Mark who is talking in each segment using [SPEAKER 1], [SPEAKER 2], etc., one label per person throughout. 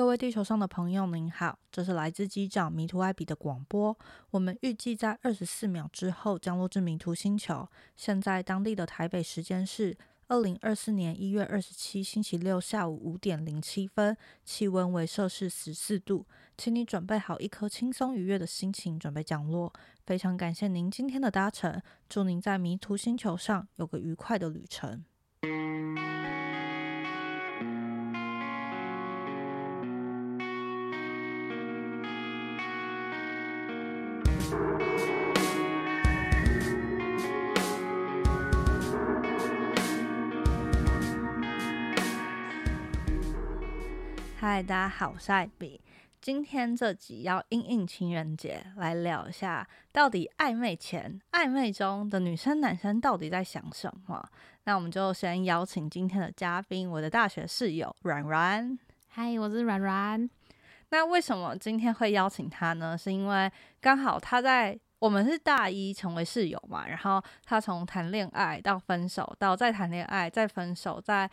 [SPEAKER 1] 各位地球上的朋友，您好，这是来自机长迷途艾比的广播。我们预计在二十四秒之后降落至迷途星球。现在当地的台北时间是二零二四年一月二十七星期六下午五点零七分，气温为摄氏十四度，请你准备好一颗轻松愉悦的心情，准备降落。非常感谢您今天的搭乘，祝您在迷途星球上有个愉快的旅程。嗨，大家好，我是艾比。今天这集要应应情人节来聊一下，到底暧昧前、暧昧中的女生、男生到底在想什么？那我们就先邀请今天的嘉宾，我的大学室友软软。
[SPEAKER 2] 嗨，我是软软。
[SPEAKER 1] 那为什么今天会邀请他呢？是因为刚好他在我们是大一成为室友嘛，然后他从谈恋爱到分手，到再谈恋爱再分手，再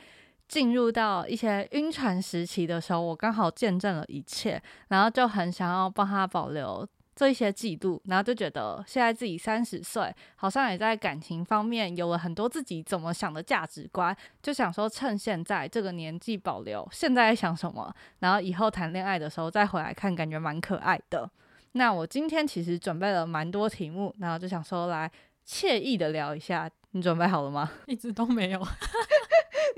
[SPEAKER 1] 进入到一些晕船时期的时候，我刚好见证了一切，然后就很想要帮他保留这一些记录，然后就觉得现在自己三十岁，好像也在感情方面有了很多自己怎么想的价值观，就想说趁现在这个年纪保留现在在想什么，然后以后谈恋爱的时候再回来看，感觉蛮可爱的。那我今天其实准备了蛮多题目，然后就想说来惬意的聊一下，你准备好了吗？
[SPEAKER 2] 一直都没有。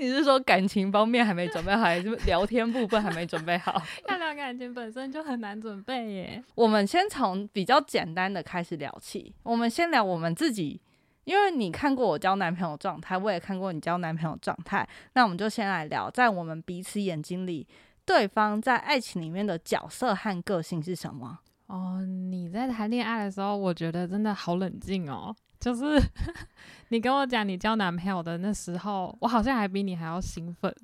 [SPEAKER 1] 你是说感情方面还没准备好，还是聊天部分还没准备好？
[SPEAKER 2] 要聊感情本身就很难准备耶。
[SPEAKER 1] 我们先从比较简单的开始聊起。我们先聊我们自己，因为你看过我交男朋友状态，我也看过你交男朋友状态。那我们就先来聊，在我们彼此眼睛里，对方在爱情里面的角色和个性是什么？
[SPEAKER 2] 哦，你在谈恋爱的时候，我觉得真的好冷静哦。就是 你跟我讲你交男朋友的那时候，我好像还比你还要兴奋。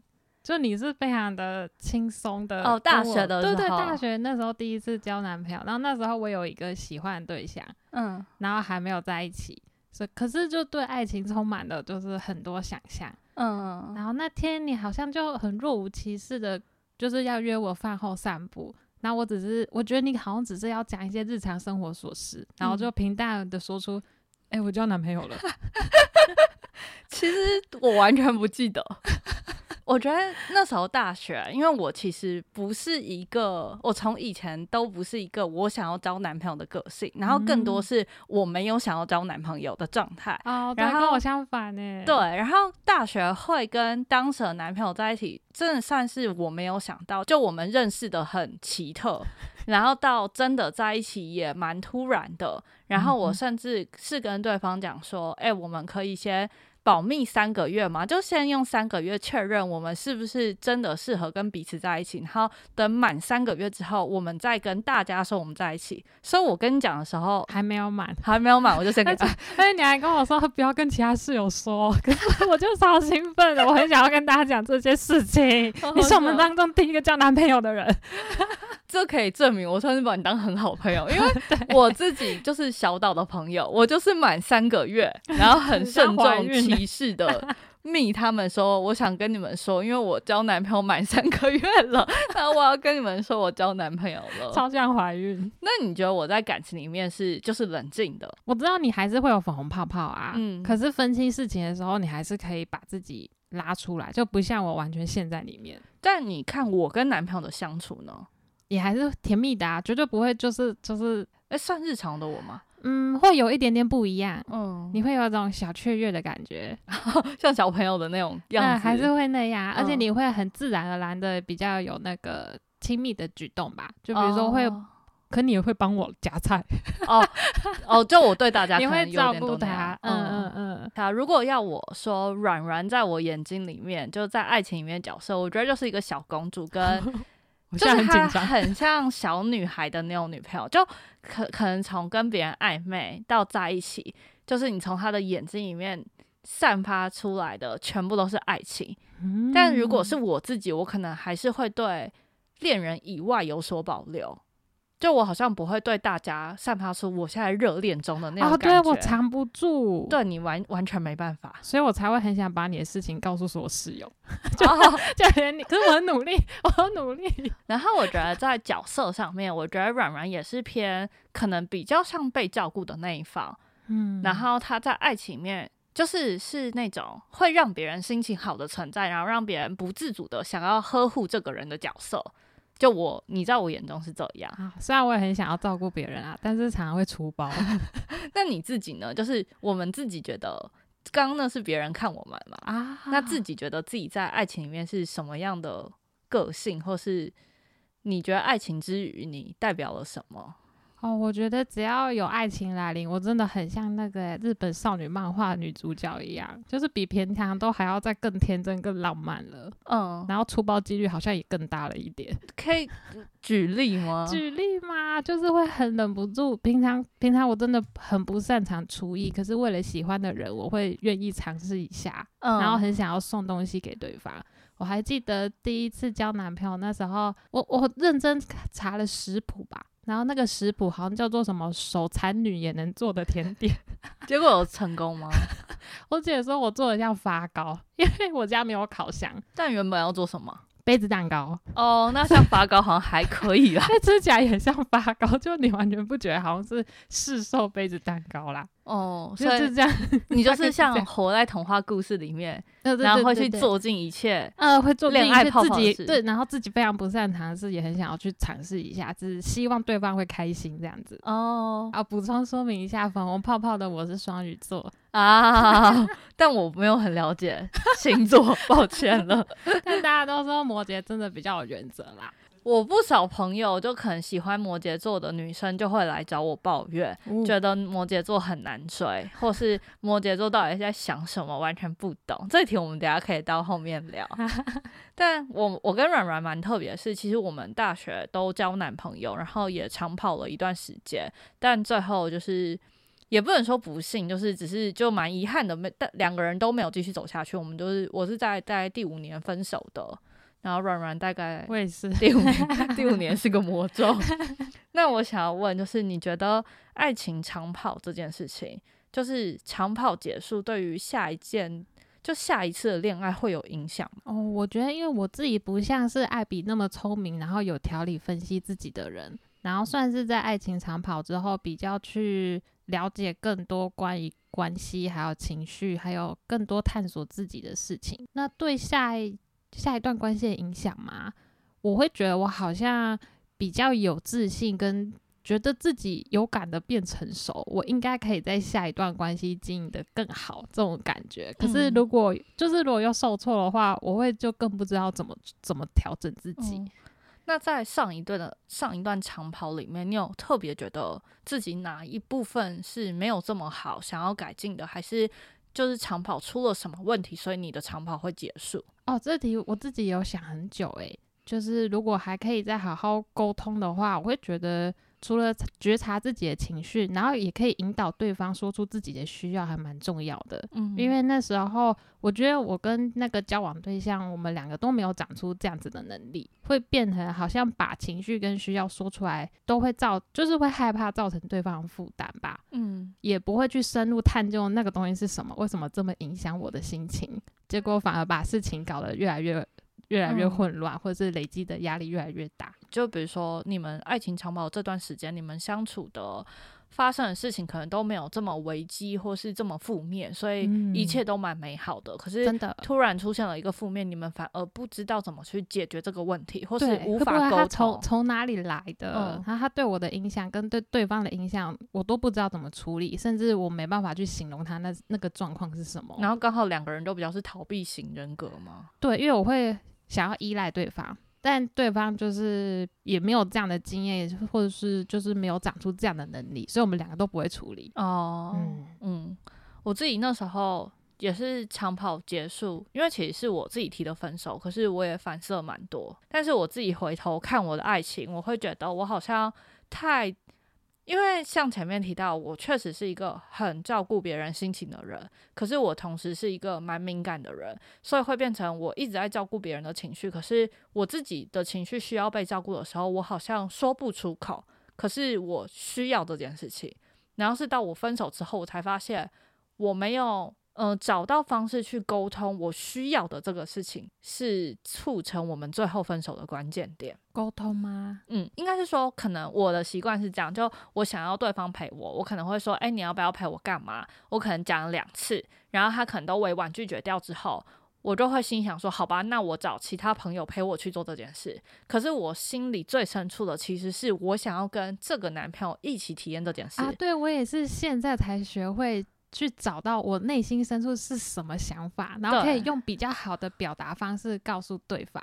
[SPEAKER 2] 就你是非常的轻松的
[SPEAKER 1] 哦，大学的
[SPEAKER 2] 对对，大学那时候第一次交男朋友，然后那时候我有一个喜欢的对象，嗯，然后还没有在一起，是可是就对爱情充满了就是很多想象，嗯，然后那天你好像就很若无其事的，就是要约我饭后散步。那我只是我觉得你好像只是要讲一些日常生活琐事，然后就平淡的说出，哎，我交男朋友了。
[SPEAKER 1] 其实我完全不记得。我觉得那时候大学，因为我其实不是一个，我从以前都不是一个我想要交男朋友的个性，然后更多是我没有想要交男朋友的状态。
[SPEAKER 2] 哦，然后跟我相反呢。
[SPEAKER 1] 对，然后大学会跟当时的男朋友在一起，真的算是我没有想到，就我们认识的很奇特，然后到真的在一起也蛮突然的。然后我甚至是跟对方讲说，哎，我们可以先。保密三个月嘛，就先用三个月确认我们是不是真的适合跟彼此在一起，然后等满三个月之后，我们再跟大家说我们在一起。所以我跟你讲的时候
[SPEAKER 2] 还没有满，
[SPEAKER 1] 还没有满，我就先跟。
[SPEAKER 2] 而且你还跟我说不要跟其他室友说，可是我就超兴奋的，我很想要跟大家讲这些事情。你是我们当中第一个交男朋友的人。
[SPEAKER 1] 这可以证明我算是把你当很好朋友，因为我自己就是小岛的朋友，我就是满三个月，然后很慎重其事的 密他们说，我想跟你们说，因为我交男朋友满三个月了，然后我要跟你们说我交男朋友了，
[SPEAKER 2] 超像怀孕。
[SPEAKER 1] 那你觉得我在感情里面是就是冷静的？
[SPEAKER 2] 我知道你还是会有粉红泡泡啊，嗯，可是分清事情的时候，你还是可以把自己拉出来，就不像我完全陷在里面。
[SPEAKER 1] 但你看我跟男朋友的相处呢？
[SPEAKER 2] 也还是甜蜜的啊，绝对不会就是就是
[SPEAKER 1] 哎，算日常的我吗？
[SPEAKER 2] 嗯，会有一点点不一样。嗯，你会有种小雀跃的感觉，
[SPEAKER 1] 像小朋友的那种样子，
[SPEAKER 2] 还是会那样。而且你会很自然而然的比较有那个亲密的举动吧？就比如说会，可你也会帮我夹菜
[SPEAKER 1] 哦哦，就我对大家
[SPEAKER 2] 你会照
[SPEAKER 1] 顾
[SPEAKER 2] 他，嗯嗯嗯。
[SPEAKER 1] 好如果要我说软软在我眼睛里面，就在爱情里面角色，我觉得就是一个小公主跟。就是她 很像小女孩的那种女朋友，就可可能从跟别人暧昧到在一起，就是你从她的眼睛里面散发出来的全部都是爱情。但如果是我自己，我可能还是会对恋人以外有所保留。就我好像不会对大家散发出我现在热恋中的那种
[SPEAKER 2] 感觉，对我藏不住，
[SPEAKER 1] 对你完完全没办法，
[SPEAKER 2] 所以我才会很想把你的事情告诉所有室友，就就连你，可是我很努力，我很努力。
[SPEAKER 1] 然后我觉得在角色上面，我觉得软软也是偏可能比较像被照顾的那一方，嗯，然后他在爱情面就是是那种会让别人心情好的存在，然后让别人不自主的想要呵护这个人的角色。就我，你在我眼中是这样。
[SPEAKER 2] 虽然我也很想要照顾别人啊，但是常常会出包。
[SPEAKER 1] 那你自己呢？就是我们自己觉得，刚刚那是别人看我们嘛？啊，那自己觉得自己在爱情里面是什么样的个性，或是你觉得爱情之余你代表了什么？
[SPEAKER 2] 哦，我觉得只要有爱情来临，我真的很像那个日本少女漫画女主角一样，就是比平常都还要再更天真、更浪漫了。嗯，然后出包几率好像也更大了一点。
[SPEAKER 1] 可以举例吗？
[SPEAKER 2] 举例吗？就是会很忍不住。平常平常我真的很不擅长厨艺，可是为了喜欢的人，我会愿意尝试一下。嗯，然后很想要送东西给对方。我还记得第一次交男朋友那时候，我我认真查了食谱吧。然后那个食谱好像叫做什么手残女也能做的甜点，
[SPEAKER 1] 结果有成功吗？
[SPEAKER 2] 我姐说我做的像发糕，因为我家没有烤箱。
[SPEAKER 1] 但原本要做什么？
[SPEAKER 2] 杯子蛋糕。
[SPEAKER 1] 哦，那像发糕好像还可以啦，
[SPEAKER 2] 吃起来也像发糕，就你完全不觉得好像是市售杯子蛋糕啦。
[SPEAKER 1] 哦，
[SPEAKER 2] 就是这样，
[SPEAKER 1] 你就是像 活在童话故事里面，然后会去做尽一切，
[SPEAKER 2] 呃，会做恋爱自己对，然后自己非常不擅长的事，也很想要去尝试一下，只是希望对方会开心这样子。哦，啊，补充说明一下，粉红泡泡的我是双鱼座
[SPEAKER 1] 啊，但我没有很了解 星座，抱歉了。
[SPEAKER 2] 但大家都说摩羯真的比较有原则啦。
[SPEAKER 1] 我不少朋友就可能喜欢摩羯座的女生，就会来找我抱怨，觉得摩羯座很难追，或是摩羯座到底在想什么，完全不懂。这题我们等下可以到后面聊。但我我跟软软蛮特别的是，其实我们大学都交男朋友，然后也长跑了一段时间，但最后就是也不能说不幸，就是只是就蛮遗憾的，没但两个人都没有继续走下去。我们就是我是在在第五年分手的。然后软软大概
[SPEAKER 2] 我也是
[SPEAKER 1] 第五年，第五年是个魔咒。那我想要问，就是你觉得爱情长跑这件事情，就是长跑结束对于下一件就下一次的恋爱会有影响吗？
[SPEAKER 2] 哦，我觉得因为我自己不像是艾比那么聪明，然后有条理分析自己的人，然后算是在爱情长跑之后比较去了解更多关于关系，还有情绪，还有更多探索自己的事情。那对下一下一段关系的影响吗？我会觉得我好像比较有自信，跟觉得自己有感的变成熟，我应该可以在下一段关系经营的更好，这种感觉。可是如果就是如果又受挫的话，我会就更不知道怎么怎么调整自己。
[SPEAKER 1] 那在上一段的上一段长跑里面，你有特别觉得自己哪一部分是没有这么好，想要改进的，还是就是长跑出了什么问题，所以你的长跑会结束？
[SPEAKER 2] 哦，这题我自己有想很久诶，就是如果还可以再好好沟通的话，我会觉得除了觉察自己的情绪，然后也可以引导对方说出自己的需要，还蛮重要的。嗯，因为那时候我觉得我跟那个交往对象，我们两个都没有长出这样子的能力，会变成好像把情绪跟需要说出来，都会造就是会害怕造成对方负担吧。嗯，也不会去深入探究那个东西是什么，为什么这么影响我的心情。结果反而把事情搞得越来越、越来越混乱，或者是累积的压力越来越大。
[SPEAKER 1] 就比如说，你们爱情长跑这段时间，你们相处的。发生的事情可能都没有这么危机，或是这么负面，所以一切都蛮美好的。可是
[SPEAKER 2] 真的
[SPEAKER 1] 突然出现了一个负面，你们反而不知道怎么去解决这个问题，或是无法沟通。
[SPEAKER 2] 从从哪里来的？然后他对我的影响跟对对方的影响，我都不知道怎么处理，甚至我没办法去形容他那那个状况是什么。
[SPEAKER 1] 然后刚好两个人都比较是逃避型人格嘛？
[SPEAKER 2] 对，因为我会想要依赖对方。但对方就是也没有这样的经验，或者是就是没有长出这样的能力，所以我们两个都不会处理。
[SPEAKER 1] 哦，嗯嗯，我自己那时候也是长跑结束，因为其实是我自己提的分手，可是我也反射蛮多。但是我自己回头看我的爱情，我会觉得我好像太。因为像前面提到，我确实是一个很照顾别人心情的人，可是我同时是一个蛮敏感的人，所以会变成我一直在照顾别人的情绪，可是我自己的情绪需要被照顾的时候，我好像说不出口，可是我需要这件事情。然后是到我分手之后，我才发现我没有。嗯，找到方式去沟通我需要的这个事情，是促成我们最后分手的关键点。
[SPEAKER 2] 沟通吗？
[SPEAKER 1] 嗯，应该是说，可能我的习惯是这样，就我想要对方陪我，我可能会说，哎，你要不要陪我干嘛？我可能讲了两次，然后他可能都委婉拒绝掉之后，我就会心想说，好吧，那我找其他朋友陪我去做这件事。可是我心里最深处的，其实是我想要跟这个男朋友一起体验这件事。
[SPEAKER 2] 啊，对我也是现在才学会。去找到我内心深处是什么想法，然后可以用比较好的表达方式告诉对方，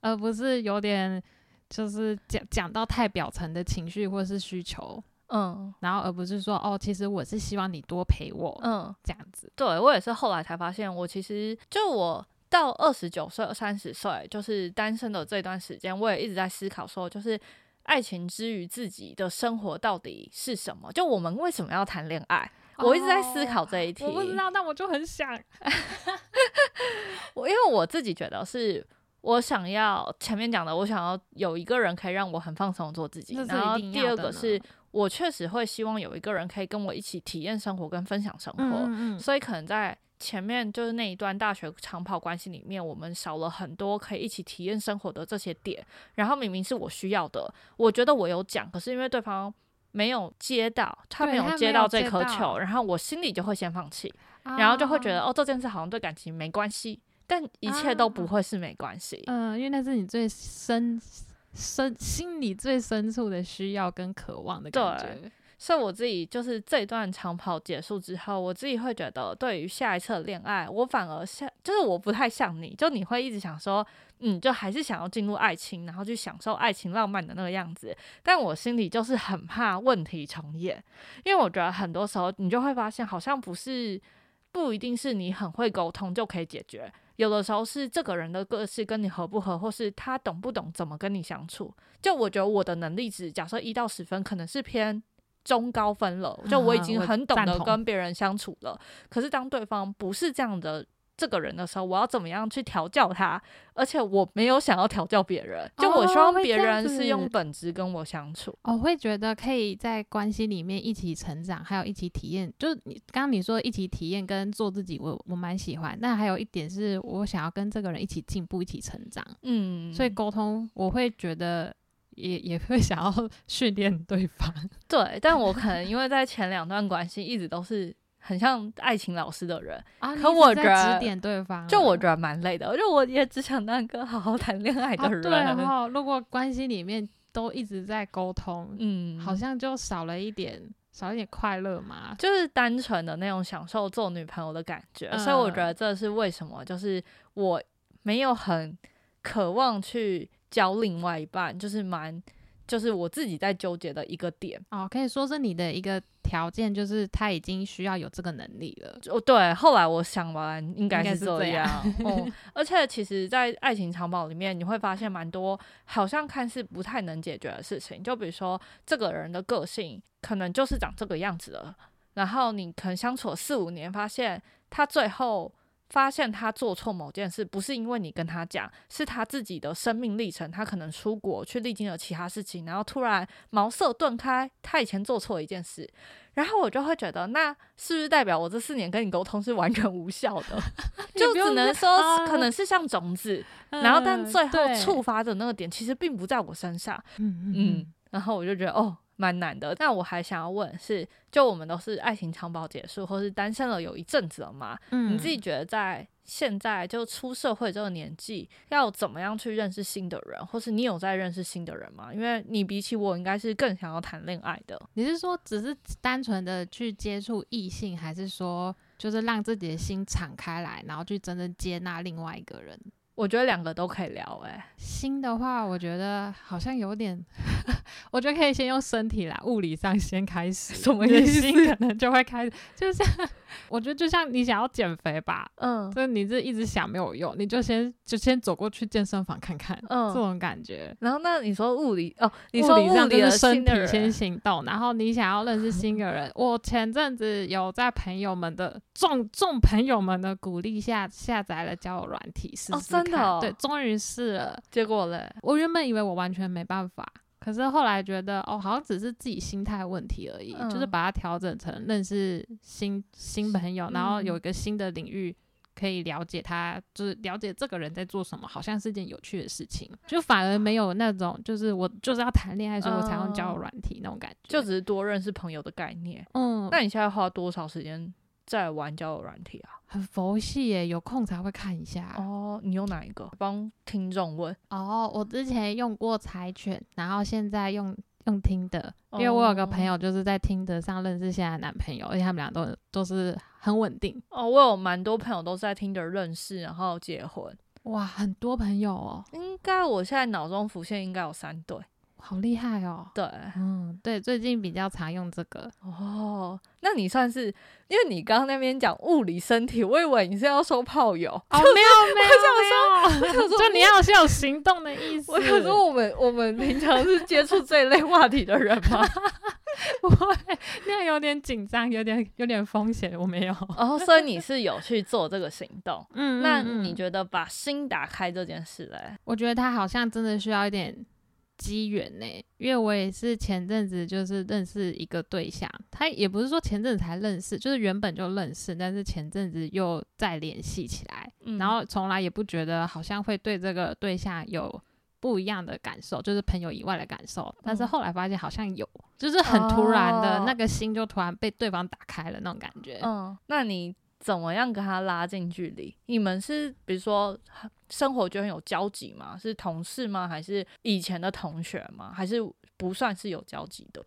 [SPEAKER 2] 而不是有点就是讲讲到太表层的情绪或是需求，嗯，然后而不是说哦，其实我是希望你多陪我，嗯，这样子。
[SPEAKER 1] 对我也是后来才发现，我其实就我到二十九岁、三十岁，就是单身的这段时间，我也一直在思考说，就是爱情之于自己的生活到底是什么？就我们为什么要谈恋爱？我一直在思考这一题，
[SPEAKER 2] 我不知道，但我就很想。
[SPEAKER 1] 我因为我自己觉得是，我想要前面讲的，我想要有一个人可以让我很放松做自己。然后第二个是我确实会希望有一个人可以跟我一起体验生活跟分享生活。所以可能在前面就是那一段大学长跑关系里面，我们少了很多可以一起体验生活的这些点。然后明明是我需要的，我觉得我有讲，可是因为对方。没有接到，他没有接到这颗球，然后我心里就会先放弃，然后就会觉得哦，这件事好像对感情没关系，但一切都不会是没关系。
[SPEAKER 2] 嗯，因为那是你最深深心里最深处的需要跟渴望的感觉。
[SPEAKER 1] 所以我自己就是这一段长跑结束之后，我自己会觉得，对于下一次恋爱，我反而像，就是我不太像你，就你会一直想说，嗯，就还是想要进入爱情，然后去享受爱情浪漫的那个样子。但我心里就是很怕问题重演，因为我觉得很多时候你就会发现，好像不是不一定是你很会沟通就可以解决，有的时候是这个人的个性跟你合不合，或是他懂不懂怎么跟你相处。就我觉得我的能力值，假设一到十分，可能是偏。中高分了，就我已经很懂得跟别人相处了。可是当对方不是这样的这个人的时候，我要怎么样去调教他？而且我没有想要调教别人，就我希望别人是用本质跟我相处。
[SPEAKER 2] 我会觉得可以在关系里面一起成长，还有一起体验。就是你刚刚你说一起体验跟做自己，我我蛮喜欢。但还有一点是我想要跟这个人一起进步，一起成长。嗯，所以沟通我会觉得。也也会想要训练对方，
[SPEAKER 1] 对，但我可能因为在前两段关系一直都是很像爱情老师的人啊，可我觉得
[SPEAKER 2] 指点对方，
[SPEAKER 1] 就我觉得蛮累的，就我也只想当一个好好谈恋爱的人。对，
[SPEAKER 2] 然后如果关系里面都一直在沟通，嗯，好像就少了一点，少一点快乐嘛，
[SPEAKER 1] 就是单纯的那种享受做女朋友的感觉。所以我觉得这是为什么，就是我没有很渴望去。交另外一半就是蛮，就是我自己在纠结的一个点
[SPEAKER 2] 哦，可以说是你的一个条件，就是他已经需要有这个能力了。
[SPEAKER 1] 哦，对，后来我想完应该是这样。哦，而且其实，在爱情长跑里面，你会发现蛮多好像看似不太能解决的事情，就比如说这个人的个性可能就是长这个样子的，然后你可能相处了四五年，发现他最后。发现他做错某件事，不是因为你跟他讲，是他自己的生命历程。他可能出国去历经了其他事情，然后突然茅塞顿开，他以前做错一件事，然后我就会觉得，那是不是代表我这四年跟你沟通是完全无效的？就只能说可能是像种子，然后但最后触发的那个点其实并不在我身上。嗯嗯，然后我就觉得哦。蛮难的，但我还想要问是，就我们都是爱情长跑结束，或是单身了有一阵子了嘛？嗯，你自己觉得在现在就出社会这个年纪，要怎么样去认识新的人，或是你有在认识新的人吗？因为你比起我，应该是更想要谈恋爱的。
[SPEAKER 2] 你是说只是单纯的去接触异性，还是说就是让自己的心敞开来，然后去真正接纳另外一个人？
[SPEAKER 1] 我觉得两个都可以聊诶。
[SPEAKER 2] 心的话，我觉得好像有点，我觉得可以先用身体来物理上先开始，
[SPEAKER 1] 什么意
[SPEAKER 2] 思？可能就会开始，就像 我觉得就像你想要减肥吧，嗯，就你这一直想没有用，你就先就先走过去健身房看看，嗯，这种感觉。
[SPEAKER 1] 然后那你说物理哦，你说物理
[SPEAKER 2] 的身体先行动，然后你想要认识新的人，我前阵子有在朋友们的众众朋友们的鼓励下下载了交友软体试试。真的，对，终于试了，
[SPEAKER 1] 结果嘞，
[SPEAKER 2] 我原本以为我完全没办法，可是后来觉得哦，好像只是自己心态问题而已，就是把它调整成认识新新朋友，然后有一个新的领域。可以了解他，就是了解这个人在做什么，好像是件有趣的事情，就反而没有那种就是我就是要谈恋爱，所以我才用交友软体那种感觉，
[SPEAKER 1] 就只是多认识朋友的概念。嗯，那你现在花多少时间在玩交友软体啊？
[SPEAKER 2] 很佛系耶，有空才会看一下。
[SPEAKER 1] 哦，你用哪一个？帮听众问。
[SPEAKER 2] 哦，我之前用过柴犬，然后现在用。用听的，因为我有个朋友就是在听的上认识现在男朋友，而且他们俩都都是很稳定。
[SPEAKER 1] 哦，我有蛮多朋友都是在听的认识，然后结婚。
[SPEAKER 2] 哇，很多朋友哦。
[SPEAKER 1] 应该我现在脑中浮现应该有三对。
[SPEAKER 2] 好厉害哦！
[SPEAKER 1] 对，
[SPEAKER 2] 嗯，对，最近比较常用这个
[SPEAKER 1] 哦。那你算是，因为你刚刚那边讲物理身体，我以为你是要说炮友。
[SPEAKER 2] 哦，没有 没有没有，就你要是有行动的意思。
[SPEAKER 1] 我想说，我们我们平常是接触这一类话题的人吗？
[SPEAKER 2] 不会，那样有点紧张，有点有点风险。我没有。
[SPEAKER 1] 哦，所以你是有去做这个行动。嗯，那你觉得把心打开这件事嘞？
[SPEAKER 2] 我觉得他好像真的需要一点。机缘呢？因为我也是前阵子就是认识一个对象，他也不是说前阵子才认识，就是原本就认识，但是前阵子又再联系起来，然后从来也不觉得好像会对这个对象有不一样的感受，就是朋友以外的感受，但是后来发现好像有，就是很突然的那个心就突然被对方打开了那种感觉。
[SPEAKER 1] 嗯，那你？怎么样跟他拉近距离？你们是比如说生活就很有交集吗？是同事吗？还是以前的同学吗？还是不算是有交集的？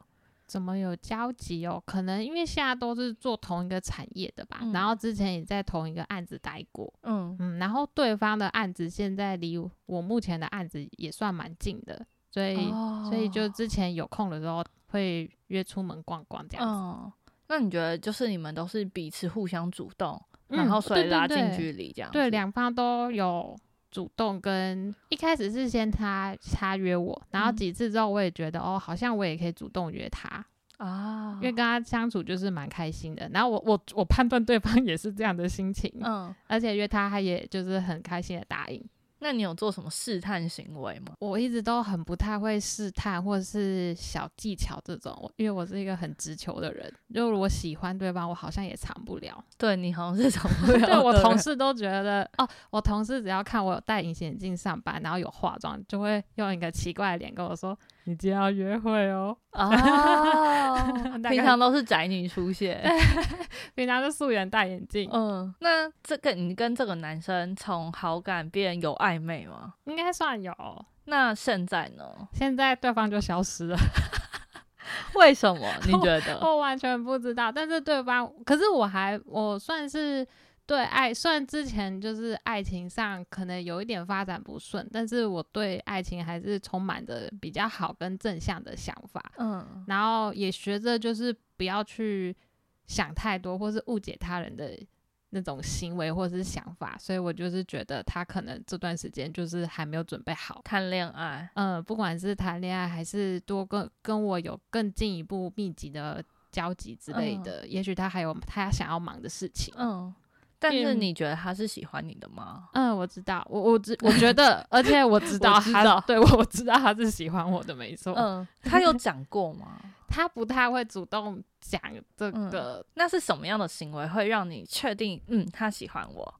[SPEAKER 2] 怎么有交集哦？可能因为现在都是做同一个产业的吧，然后之前也在同一个案子待过，嗯嗯，然后对方的案子现在离我目前的案子也算蛮近的，所以所以就之前有空的时候会约出门逛逛这样子。
[SPEAKER 1] 那你觉得就是你们都是彼此互相主动，然后所以拉近距离这样？
[SPEAKER 2] 对，两方都有主动，跟一开始是先他他约我，然后几次之后我也觉得哦，好像我也可以主动约他啊，因为跟他相处就是蛮开心的。然后我我我判断对方 也是这样的心情，嗯，而且约他他也就是很开心的答应。
[SPEAKER 1] 那你有做什么试探行为吗？
[SPEAKER 2] 我一直都很不太会试探或者是小技巧这种，因为我是一个很直球的人。就我喜欢对方，我好像也藏不了。
[SPEAKER 1] 对你好像是藏不 了。
[SPEAKER 2] 对我同事都觉得哦，我同事只要看我有戴隐形眼镜上班，然后有化妆，就会用一个奇怪的脸跟我说。你今天要约会哦！哦，
[SPEAKER 1] 平常都是宅女出现，
[SPEAKER 2] 平常是素颜戴眼镜。
[SPEAKER 1] 嗯，那这个你跟这个男生从好感变有暧昧吗？
[SPEAKER 2] 应该算有。
[SPEAKER 1] 那现在呢？
[SPEAKER 2] 现在对方就消失了。
[SPEAKER 1] 为什么？你 觉得？
[SPEAKER 2] 我完全不知道。但是对方，可是我还我算是。对爱，虽然之前就是爱情上可能有一点发展不顺，但是我对爱情还是充满着比较好跟正向的想法。嗯，然后也学着就是不要去想太多，或是误解他人的那种行为或者是想法。所以我就是觉得他可能这段时间就是还没有准备好
[SPEAKER 1] 谈恋爱。
[SPEAKER 2] 嗯，不管是谈恋爱还是多跟跟我有更进一步密集的交集之类的，也许他还有他想要忙的事情。嗯。
[SPEAKER 1] 但是你觉得他是喜欢你的吗？
[SPEAKER 2] 嗯，我知道，我我知我觉得，而且我知道他，对我我知道他是喜欢我的，没错。嗯，
[SPEAKER 1] 他有讲过吗？
[SPEAKER 2] 他不太会主动讲这个。
[SPEAKER 1] 那是什么样的行为会让你确定，嗯，他喜欢我？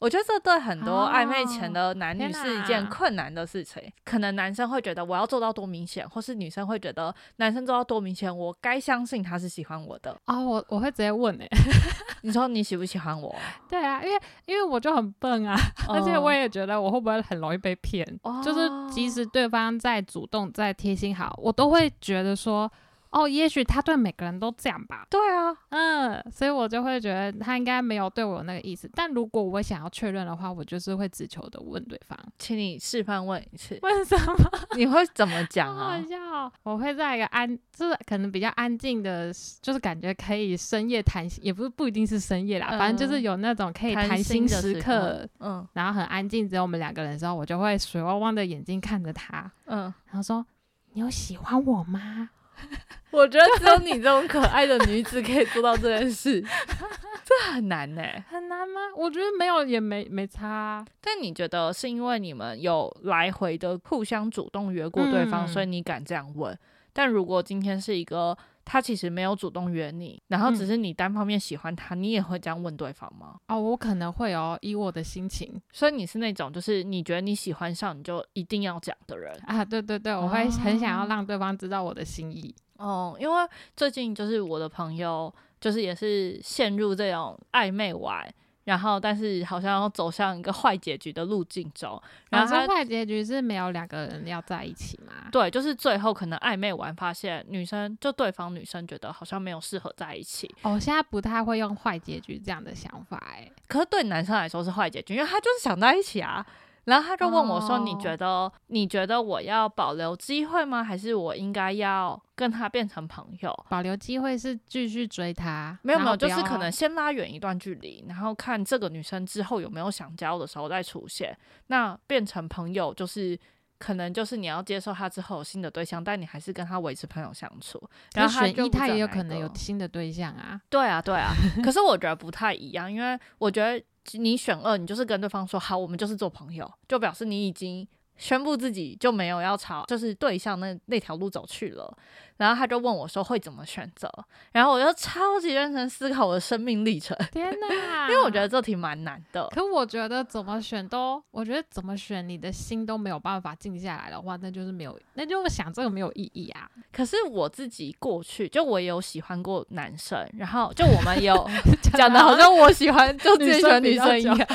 [SPEAKER 1] 我觉得这对很多暧昧前的男女是一件困难的事情。可能男生会觉得我要做到多明显，或是女生会觉得男生做到多明显，我该相信他是喜欢我的。
[SPEAKER 2] 哦，我我会直接问诶，
[SPEAKER 1] 你说你喜不喜欢我？
[SPEAKER 2] 对啊，因为因为我就很笨啊，而且我也觉得我会不会很容易被骗。就是即使对方再主动、再贴心好，我都会觉得说。哦，也许他对每个人都这样吧。
[SPEAKER 1] 对啊，
[SPEAKER 2] 嗯，所以我就会觉得他应该没有对我有那个意思。但如果我想要确认的话，我就是会直球的问对方，
[SPEAKER 1] 请你示范问一次。
[SPEAKER 2] 为什么？
[SPEAKER 1] 你会怎么讲啊？
[SPEAKER 2] 好笑，我会在一个安，就是可能比较安静的，就是感觉可以深夜谈心，也不是不一定是深夜啦，反正就是有那种可以谈心时刻，嗯，然后很安静，只有我们两个人的时候，我就会水汪汪的眼睛看着他，嗯，然后说：“你有喜欢我吗？”
[SPEAKER 1] 我觉得只有你这种可爱的女子可以做到这件事，这很难呢，
[SPEAKER 2] 很难吗？我觉得没有也没没差。
[SPEAKER 1] 但你觉得是因为你们有来回的互相主动约过对方，所以你敢这样问？但如果今天是一个他其实没有主动约你，然后只是你单方面喜欢他，你也会这样问对方吗？
[SPEAKER 2] 哦，我可能会哦，以我的心情。
[SPEAKER 1] 所以你是那种就是你觉得你喜欢上你就一定要讲的人
[SPEAKER 2] 啊？对对对，我会很想要让对方知道我的心意。
[SPEAKER 1] 哦，因为最近就是我的朋友，就是也是陷入这种暧昧玩，然后但是好像要走向一个坏结局的路径中。然后
[SPEAKER 2] 坏结局是没有两个人要在一起吗？
[SPEAKER 1] 对，就是最后可能暧昧完，发现女生就对方女生觉得好像没有适合在一起。
[SPEAKER 2] 哦，现在不太会用坏结局这样的想法，哎，
[SPEAKER 1] 可是对男生来说是坏结局，因为他就是想在一起啊。然后他就问我说：“你觉得你觉得我要保留机会吗？还是我应该要跟他变成朋友？
[SPEAKER 2] 保留机会是继续追他？
[SPEAKER 1] 没有没有，就是可能先拉远一段距离，然后看这个女生之后有没有想交的时候再出现。那变成朋友就是可能就是你要接受他之后有新的对象，但你还是跟他维持朋友相处。然后
[SPEAKER 2] 选一，他也有可能有新的对象啊。
[SPEAKER 1] 对啊对啊，可是我觉得不太一样，因为我觉得。”你选二，你就是跟对方说好，我们就是做朋友，就表示你已经宣布自己就没有要朝就是对象那那条路走去了。然后他就问我说会怎么选择，然后我就超级认真思考我的生命历程。
[SPEAKER 2] 天 哪！
[SPEAKER 1] 因为我觉得这题蛮难的。
[SPEAKER 2] 可我觉得怎么选都，我觉得怎么选你的心都没有办法静下来的话，那就是没有，那就想这个没有意义啊。
[SPEAKER 1] 可是我自己过去就我也有喜欢过男生，然后就我们有 讲的好像我喜欢就最喜欢女生一样。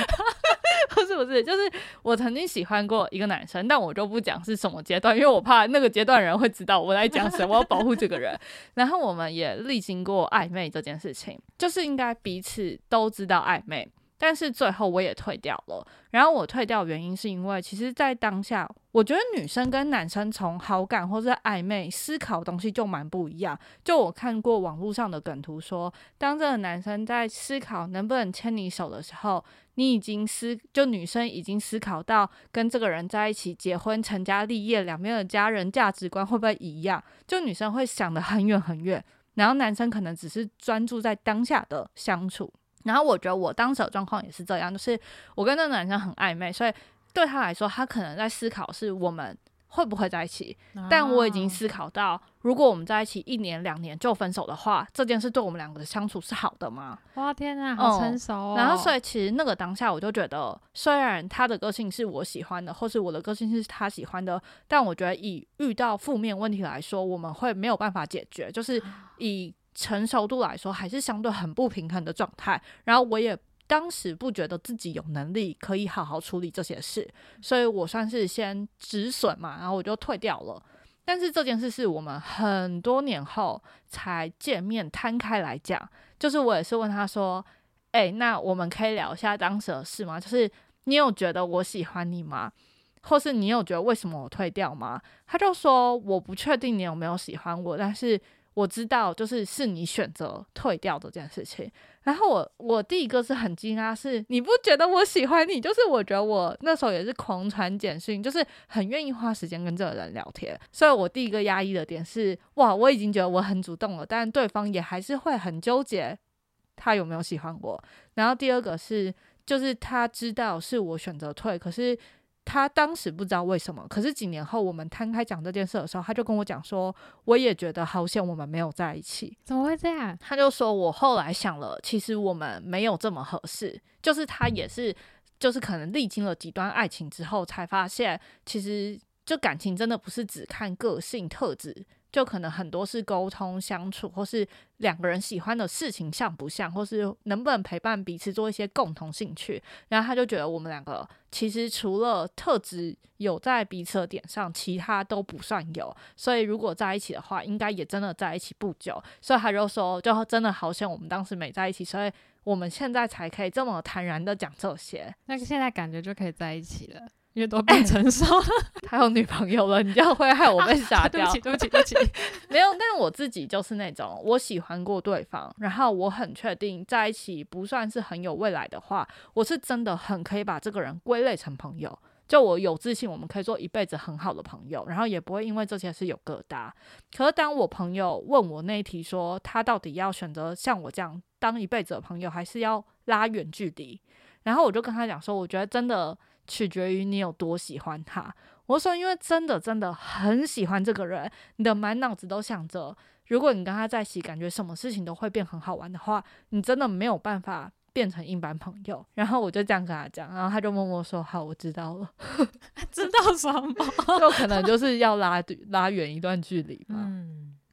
[SPEAKER 1] 不是不是，就是我曾经喜欢过一个男生，但我就不讲是什么阶段，因为我怕那个阶段人会知道我在讲什么，我要保护这个人。然后我们也历经过暧昧这件事情，就是应该彼此都知道暧昧。但是最后我也退掉了，然后我退掉原因是因为，其实，在当下，我觉得女生跟男生从好感或者暧昧思考东西就蛮不一样。就我看过网络上的梗图说，当这个男生在思考能不能牵你手的时候，你已经思就女生已经思考到跟这个人在一起结婚成家立业，两边的家人价值观会不会一样？就女生会想得很远很远，然后男生可能只是专注在当下的相处。然后我觉得我当时的状况也是这样，就是我跟那个男生很暧昧，所以对他来说，他可能在思考是我们会不会在一起。但我已经思考到，如果我们在一起一年两年就分手的话，这件事对我们两个的相处是好的吗？
[SPEAKER 2] 哇天啊，好成熟。
[SPEAKER 1] 然后所以其实那个当下我就觉得，虽然他的个性是我喜欢的，或是我的个性是他喜欢的，但我觉得以遇到负面问题来说，我们会没有办法解决，就是以。成熟度来说，还是相对很不平衡的状态。然后我也当时不觉得自己有能力可以好好处理这些事，所以我算是先止损嘛，然后我就退掉了。但是这件事是我们很多年后才见面摊开来讲，就是我也是问他说：“哎，那我们可以聊一下当时的事吗？就是你有觉得我喜欢你吗？或是你有觉得为什么我退掉吗？”他就说：“我不确定你有没有喜欢我，但是。”我知道，就是是你选择退掉这件事情。然后我我第一个是很惊讶，是你不觉得我喜欢你？就是我觉得我那时候也是狂传简讯，就是很愿意花时间跟这个人聊天。所以我第一个压抑的点是，哇，我已经觉得我很主动了，但对方也还是会很纠结，他有没有喜欢我。然后第二个是，就是他知道是我选择退，可是。他当时不知道为什么，可是几年后我们摊开讲这件事的时候，他就跟我讲说，我也觉得好险我们没有在一起。
[SPEAKER 2] 怎么会这样？
[SPEAKER 1] 他就说我后来想了，其实我们没有这么合适。就是他也是，就是可能历经了几段爱情之后，才发现其实就感情真的不是只看个性特质。就可能很多是沟通相处，或是两个人喜欢的事情像不像，或是能不能陪伴彼此做一些共同兴趣。然后他就觉得我们两个其实除了特质有在彼此的点上，其他都不算有。所以如果在一起的话，应该也真的在一起不久。所以他就说，就真的好像我们当时没在一起，所以我们现在才可以这么坦然的讲这些。
[SPEAKER 2] 那现在感觉就可以在一起了。因为都变成熟了，
[SPEAKER 1] 他有女朋友了，你这样会害我被杀
[SPEAKER 2] 掉。对不起，对不起，对不起。
[SPEAKER 1] 没有，但我自己就是那种，我喜欢过对方，然后我很确定在一起不算是很有未来的话，我是真的很可以把这个人归类成朋友。就我有自信，我们可以做一辈子很好的朋友，然后也不会因为这些事有疙瘩。可是当我朋友问我那一题，说他到底要选择像我这样当一辈子的朋友，还是要拉远距离？然后我就跟他讲说，我觉得真的取决于你有多喜欢他。我说，因为真的真的很喜欢这个人，你的满脑子都想着，如果你跟他在一起，感觉什么事情都会变很好玩的话，你真的没有办法。变成一般朋友，然后我就这样跟他讲，然后他就默默说：“好，我知道了。”
[SPEAKER 2] 知道什么？
[SPEAKER 1] 就可能就是要拉 拉远一段距离嘛。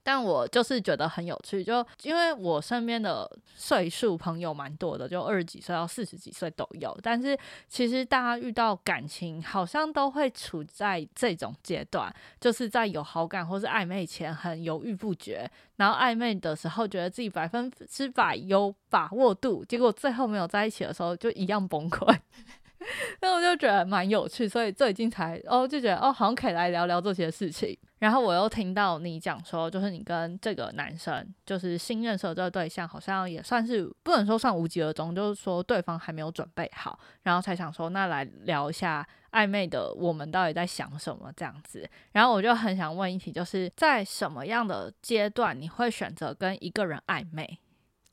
[SPEAKER 1] 但我就是觉得很有趣，就因为我身边的岁数朋友蛮多的，就二十几岁到四十几岁都有。但是其实大家遇到感情，好像都会处在这种阶段，就是在有好感或是暧昧前很犹豫不决，然后暧昧的时候觉得自己百分之百有把握度，结果最后没有在一起的时候就一样崩溃。那我就觉得蛮有趣，所以最近才哦就觉得哦好像可以来聊聊这些事情。然后我又听到你讲说，就是你跟这个男生就是新认识的这个对象，好像也算是不能说算无疾而终，就是说对方还没有准备好，然后才想说那来聊一下暧昧的我们到底在想什么这样子。然后我就很想问一题，就是在什么样的阶段你会选择跟一个人暧昧？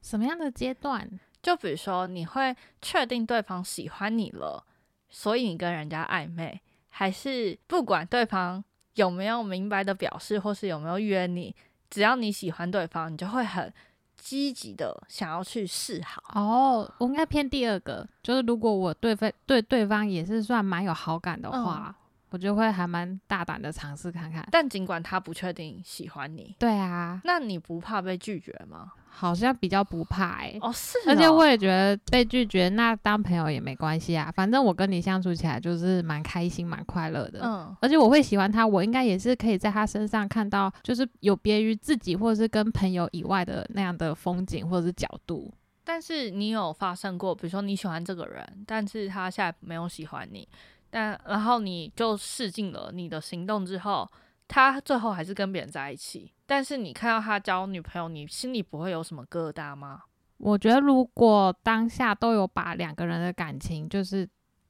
[SPEAKER 2] 什么样的阶段？
[SPEAKER 1] 就比如说，你会确定对方喜欢你了，所以你跟人家暧昧，还是不管对方有没有明白的表示，或是有没有约你，只要你喜欢对方，你就会很积极的想要去示好。
[SPEAKER 2] 哦，我应该偏第二个，就是如果我对方对对方也是算蛮有好感的话，我就会还蛮大胆的尝试看看。
[SPEAKER 1] 但尽管他不确定喜欢你，
[SPEAKER 2] 对啊，
[SPEAKER 1] 那你不怕被拒绝吗？
[SPEAKER 2] 好像比较不怕哎，
[SPEAKER 1] 哦是，
[SPEAKER 2] 而且我也觉得被拒绝，那当朋友也没关系啊，反正我跟你相处起来就是蛮开心、蛮快乐的。嗯，而且我会喜欢他，我应该也是可以在他身上看到，就是有别于自己或者是跟朋友以外的那样的风景或者是角度。
[SPEAKER 1] 但是你有发生过，比如说你喜欢这个人，但是他现在没有喜欢你，但然后你就试尽了你的行动之后。他最后还是跟别人在一起，但是你看到他交女朋友，你心里不会有什么疙瘩吗？
[SPEAKER 2] 我觉得如果当下都有把两个人的感情就是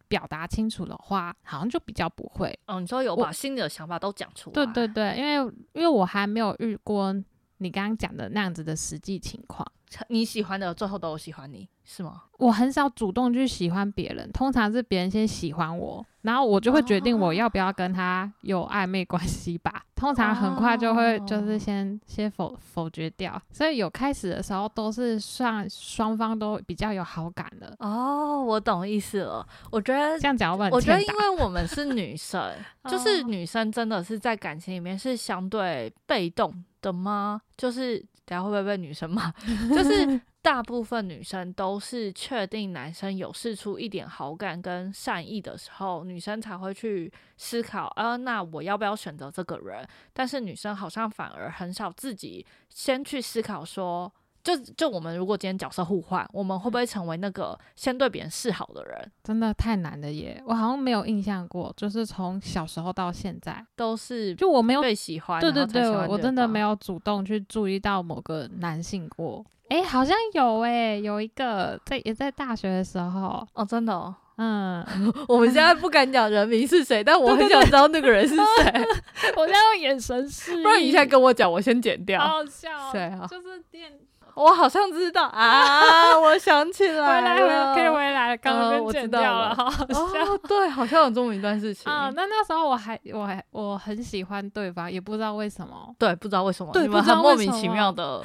[SPEAKER 2] 表达清楚的话，好像就比较不会。
[SPEAKER 1] 哦，你说有把心里的想法都讲出来？
[SPEAKER 2] 对对对，因为因为我还没有遇过你刚刚讲的那样子的实际情况。
[SPEAKER 1] 你喜欢的最后都有喜欢你是吗？
[SPEAKER 2] 我很少主动去喜欢别人，通常是别人先喜欢我，然后我就会决定我要不要跟他有暧昧关系吧。通常很快就会就是先先否否决掉，所以有开始的时候都是算双方都比较有好感的。
[SPEAKER 1] 哦，我懂意思了。我觉得
[SPEAKER 2] 这样讲
[SPEAKER 1] 我觉得因为我们 是女生，就是女生真的是在感情里面是相对被动的吗？就是。等下会不会被女生骂？就是大部分女生都是确定男生有试出一点好感跟善意的时候，女生才会去思考，啊，那我要不要选择这个人？但是女生好像反而很少自己先去思考说。就就我们如果今天角色互换，我们会不会成为那个先对别人示好的人？
[SPEAKER 2] 真的太难了耶！我好像没有印象过，就是从小时候到现在
[SPEAKER 1] 都是，
[SPEAKER 2] 就我没有
[SPEAKER 1] 被喜欢，
[SPEAKER 2] 对对对，
[SPEAKER 1] 我
[SPEAKER 2] 真的没有主动去注意到某个男性过。哎，好像有哎，有一个在也在大学的时候
[SPEAKER 1] 哦，真的。哦嗯，我们现在不敢讲人名是谁，但我很想知道那个人是谁。
[SPEAKER 2] 我现在用眼神示意，
[SPEAKER 1] 不然你现在跟我讲，我先剪掉。
[SPEAKER 2] 好笑，
[SPEAKER 1] 谁啊，
[SPEAKER 2] 就是电。
[SPEAKER 1] 我好像知道啊，我想起来
[SPEAKER 2] 了，可以回来了，刚刚被剪掉了，好笑。
[SPEAKER 1] 对，好像有这么一段事情
[SPEAKER 2] 啊。那那时候我还我还我很喜欢对方，也不知道为什么。
[SPEAKER 1] 对，不知道为什么，你们很莫名其妙的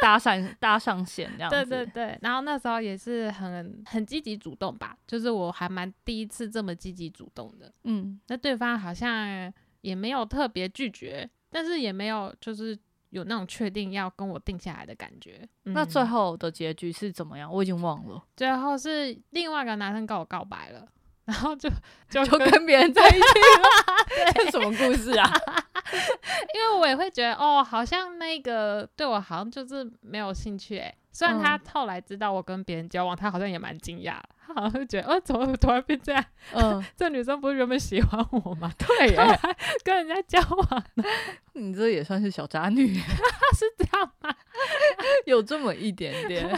[SPEAKER 1] 搭上 搭上线这样子。
[SPEAKER 2] 对对对，然后那时候也是很很积极主动吧，就是我还蛮第一次这么积极主动的。嗯，那对方好像也没有特别拒绝，但是也没有就是。有那种确定要跟我定下来的感觉，
[SPEAKER 1] 那最后的结局是怎么样？我已经忘了。
[SPEAKER 2] 最后是另外一个男生跟我告白了，然后就
[SPEAKER 1] 就跟别人在一起了。这什么故事啊？
[SPEAKER 2] 因为我也会觉得，哦，好像那个对我好像就是没有兴趣诶。虽然他后来知道我跟别人交往，他好像也蛮惊讶，他好像会觉得，哦，怎么突然变这样？嗯，这女生不是原本喜欢我吗？
[SPEAKER 1] 对 呀，
[SPEAKER 2] 跟人家交往，
[SPEAKER 1] 你这也算是小渣女，
[SPEAKER 2] 是这样吗？
[SPEAKER 1] 有这么一点点。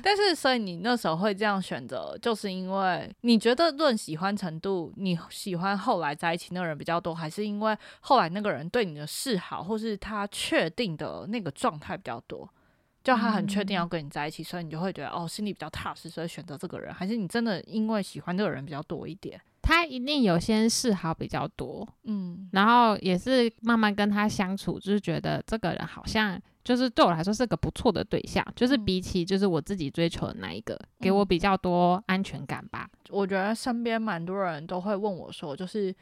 [SPEAKER 1] 但是，所以你那时候会这样选择，就是因为你觉得论喜欢程度，你喜欢后来在一起那个人比较多，还是因为后来那个人对你的示好，或是他确定的那个状态比较多？就他很确定要跟你在一起，所以你就会觉得哦，心里比较踏实，所以选择这个人。还是你真的因为喜欢这个人比较多一点？
[SPEAKER 2] 他一定有些示好比较多，嗯，然后也是慢慢跟他相处，就是觉得这个人好像就是对我来说是个不错的对象，就是比起就是我自己追求的那一个，给我比较多安全感吧。
[SPEAKER 1] 我觉得身边蛮多人都会问我说，就是。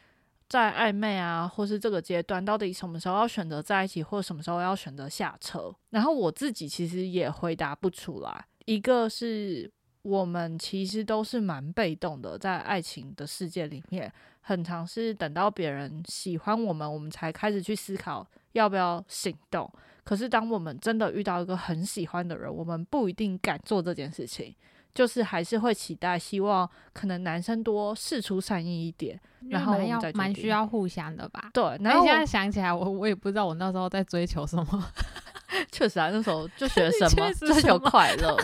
[SPEAKER 1] 在暧昧啊，或是这个阶段，到底什么时候要选择在一起，或什么时候要选择下车？然后我自己其实也回答不出来。一个是我们其实都是蛮被动的，在爱情的世界里面，很常是等到别人喜欢我们，我们才开始去思考要不要行动。可是当我们真的遇到一个很喜欢的人，我们不一定敢做这件事情。就是还是会期待，希望可能男生多试出善意一点，然后
[SPEAKER 2] 要蛮需要互相的吧。
[SPEAKER 1] 对，然后
[SPEAKER 2] 现在想起来，我我也不知道我那时候在追求什么。
[SPEAKER 1] 确实啊，那时候就 学什么追求快乐，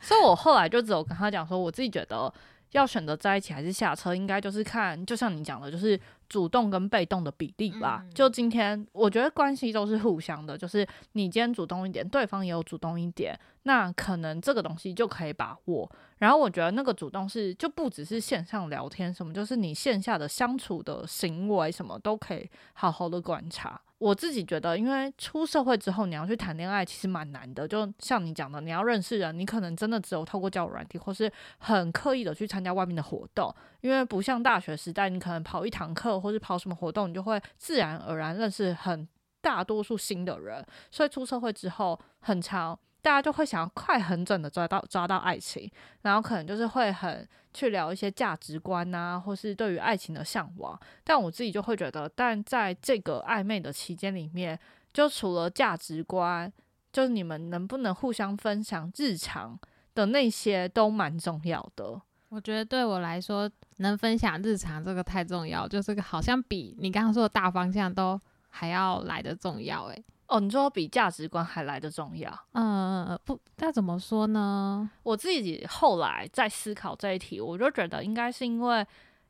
[SPEAKER 1] 所以我后来就只有跟他讲说，我自己觉得。要选择在一起还是下车，应该就是看，就像你讲的，就是主动跟被动的比例吧。就今天，我觉得关系都是互相的，就是你今天主动一点，对方也有主动一点，那可能这个东西就可以把握。然后我觉得那个主动是就不只是线上聊天什么，就是你线下的相处的行为什么都可以好好的观察。我自己觉得，因为出社会之后，你要去谈恋爱其实蛮难的。就像你讲的，你要认识人，你可能真的只有透过交友软体，或是很刻意的去参加外面的活动。因为不像大学时代，你可能跑一堂课或是跑什么活动，你就会自然而然认识很大多数新的人。所以出社会之后，很长。大家就会想要快很准的抓到抓到爱情，然后可能就是会很去聊一些价值观啊，或是对于爱情的向往。但我自己就会觉得，但在这个暧昧的期间里面，就除了价值观，就是你们能不能互相分享日常的那些都蛮重要的。
[SPEAKER 2] 我觉得对我来说，能分享日常这个太重要，就是好像比你刚刚说的大方向都还要来的重要。诶。
[SPEAKER 1] 哦，你说比价值观还来得重要？
[SPEAKER 2] 嗯，不，那怎么说呢？
[SPEAKER 1] 我自己后来在思考这一题，我就觉得应该是因为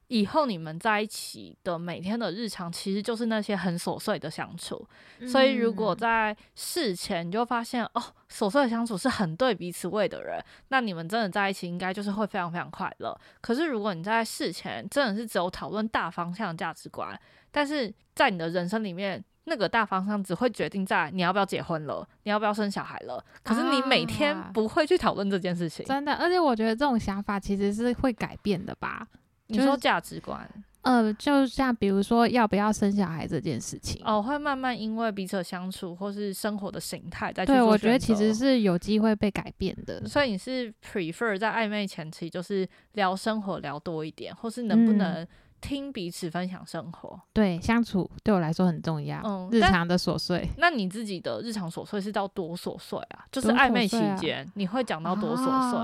[SPEAKER 1] 以后你们在一起的每天的日常，其实就是那些很琐碎的相处。所以如果在事前你就发现哦，琐碎的相处是很对彼此味的人，那你们真的在一起应该就是会非常非常快乐。可是如果你在事前真的是只有讨论大方向价值观，但是在你的人生里面。那个大方向只会决定在你要不要结婚了，你要不要生小孩了。可是你每天不会去讨论这件事情，
[SPEAKER 2] 真的。而且我觉得这种想法其实是会改变的吧？
[SPEAKER 1] 你说价值观，
[SPEAKER 2] 呃，就像比如说要不要生小孩这件事情，
[SPEAKER 1] 哦，会慢慢因为彼此相处或是生活的形态在
[SPEAKER 2] 对，我觉得其实是有机会被改变的。
[SPEAKER 1] 所以你是 prefer 在暧昧前期就是聊生活聊多一点，或是能不能？听彼此分享生活，
[SPEAKER 2] 对相处对我来说很重要。嗯，日常的琐碎。
[SPEAKER 1] 那你自己的日常琐碎是到多琐碎啊？就是暧昧期间，你会讲到多琐碎？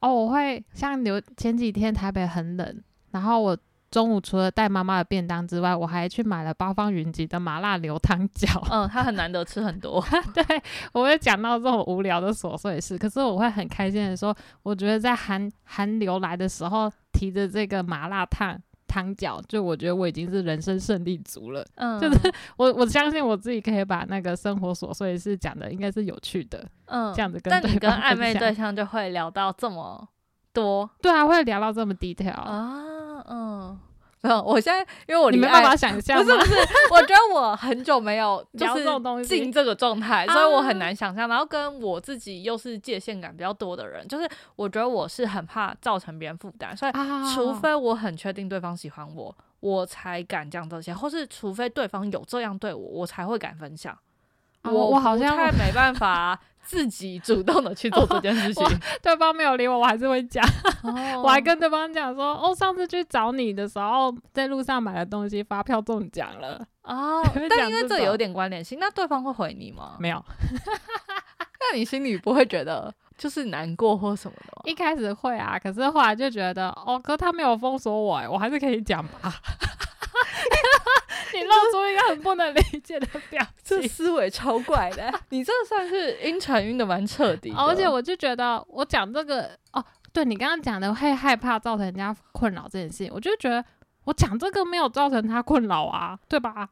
[SPEAKER 2] 哦，我会像有前几天台北很冷，然后我中午除了带妈妈的便当之外，我还去买了八方云集的麻辣牛汤饺。
[SPEAKER 1] 嗯，他很难得吃很多。
[SPEAKER 2] 对，我会讲到这种无聊的琐碎事，可是我会很开心的说，我觉得在寒寒流来的时候，提着这个麻辣烫。汤饺，就我觉得我已经是人生胜利组了。嗯，就是 我我相信我自己可以把那个生活琐碎是讲的应该是有趣的。嗯，这样子跟
[SPEAKER 1] 但你跟暧昧对象就会聊到这么多，
[SPEAKER 2] 对啊，会聊到这么 detail
[SPEAKER 1] 啊，嗯。我现在因为我
[SPEAKER 2] 你没办法想象，
[SPEAKER 1] 不是不是，我觉得我很久没有 就是进这个状态，所以我很难想象。然后跟我自己又是界限感比较多的人，就是我觉得我是很怕造成别人负担，所以除非我很确定对方喜欢我，我才敢讲这些，或是除非对方有这样对我，我才会敢分享。我
[SPEAKER 2] 我好像
[SPEAKER 1] 太没办法自己主动的去做这件事情，
[SPEAKER 2] 对方没有理我，我还是会讲。我还跟对方讲说，哦，上次去找你的时候，在路上买的东西发票中奖了
[SPEAKER 1] 哦。但因为这有点关联性，那对方会回你吗？
[SPEAKER 2] 没有。
[SPEAKER 1] 那你心里不会觉得就是难过或什么的吗？
[SPEAKER 2] 一开始会啊，可是后来就觉得，哦，可他没有封锁我，哎，我还是可以讲吧。你露出一个很不能理解的表情，
[SPEAKER 1] 这思维超怪的。你这算是晕船晕的蛮彻底，
[SPEAKER 2] 而且我就觉得我讲这个哦，对你刚刚讲的会害怕造成人家困扰这件事情，我就觉得我讲这个没有造成他困扰啊，对吧？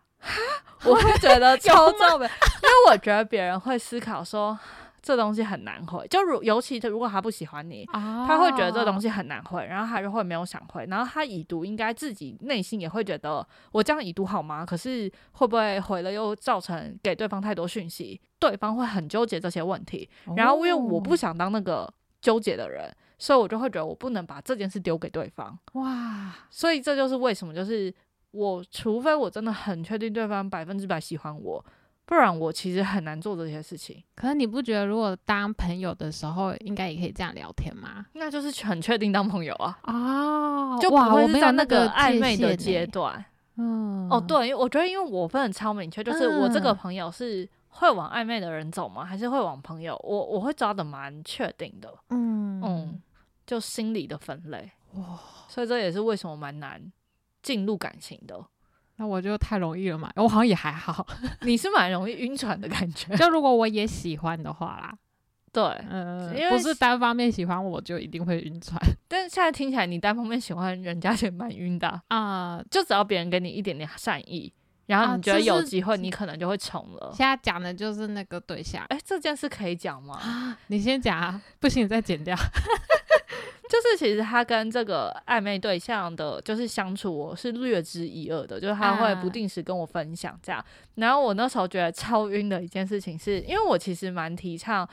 [SPEAKER 1] 我会觉得 超重的，因为我觉得别人会思考说。这东西很难回，就如尤其他如果他不喜欢你，他会觉得这东西很难回，然后他就会没有想回，然后他已读应该自己内心也会觉得我这样已读好吗？可是会不会回了又造成给对方太多讯息，对方会很纠结这些问题，然后因为我不想当那个纠结的人，所以我就会觉得我不能把这件事丢给对方。哇，所以这就是为什么，就是我除非我真的很确定对方百分之百喜欢我。不然我其实很难做这些事情。
[SPEAKER 2] 可是你不觉得，如果当朋友的时候，应该也可以这样聊天吗？
[SPEAKER 1] 那就是很确定当朋友啊。哦，就不会是在那个暧昧的阶段。嗯，哦，对，因为我觉得，因为我分的超明确，就是我这个朋友是会往暧昧的人走吗？还是会往朋友？我我会抓的蛮确定的。嗯嗯，就心理的分类。哇，所以这也是为什么蛮难进入感情的。
[SPEAKER 2] 那我就太容易了嘛，我好像也还好。
[SPEAKER 1] 你是蛮容易晕船的感觉，
[SPEAKER 2] 就如果我也喜欢的话啦，
[SPEAKER 1] 对，
[SPEAKER 2] 嗯，因为不是单方面喜欢我就一定会晕船。
[SPEAKER 1] 但是现在听起来，你单方面喜欢人家也蛮晕的啊。就只要别人给你一点点善意，然后你觉得有机会，你可能就会冲了。
[SPEAKER 2] 现在讲的就是那个对象，
[SPEAKER 1] 哎，这件事可以讲吗？
[SPEAKER 2] 你先讲啊，不行再剪掉。
[SPEAKER 1] 就是其实他跟这个暧昧对象的，就是相处，我是略知一二的。就是他会不定时跟我分享这样。然后我那时候觉得超晕的一件事情，是因为我其实蛮提倡，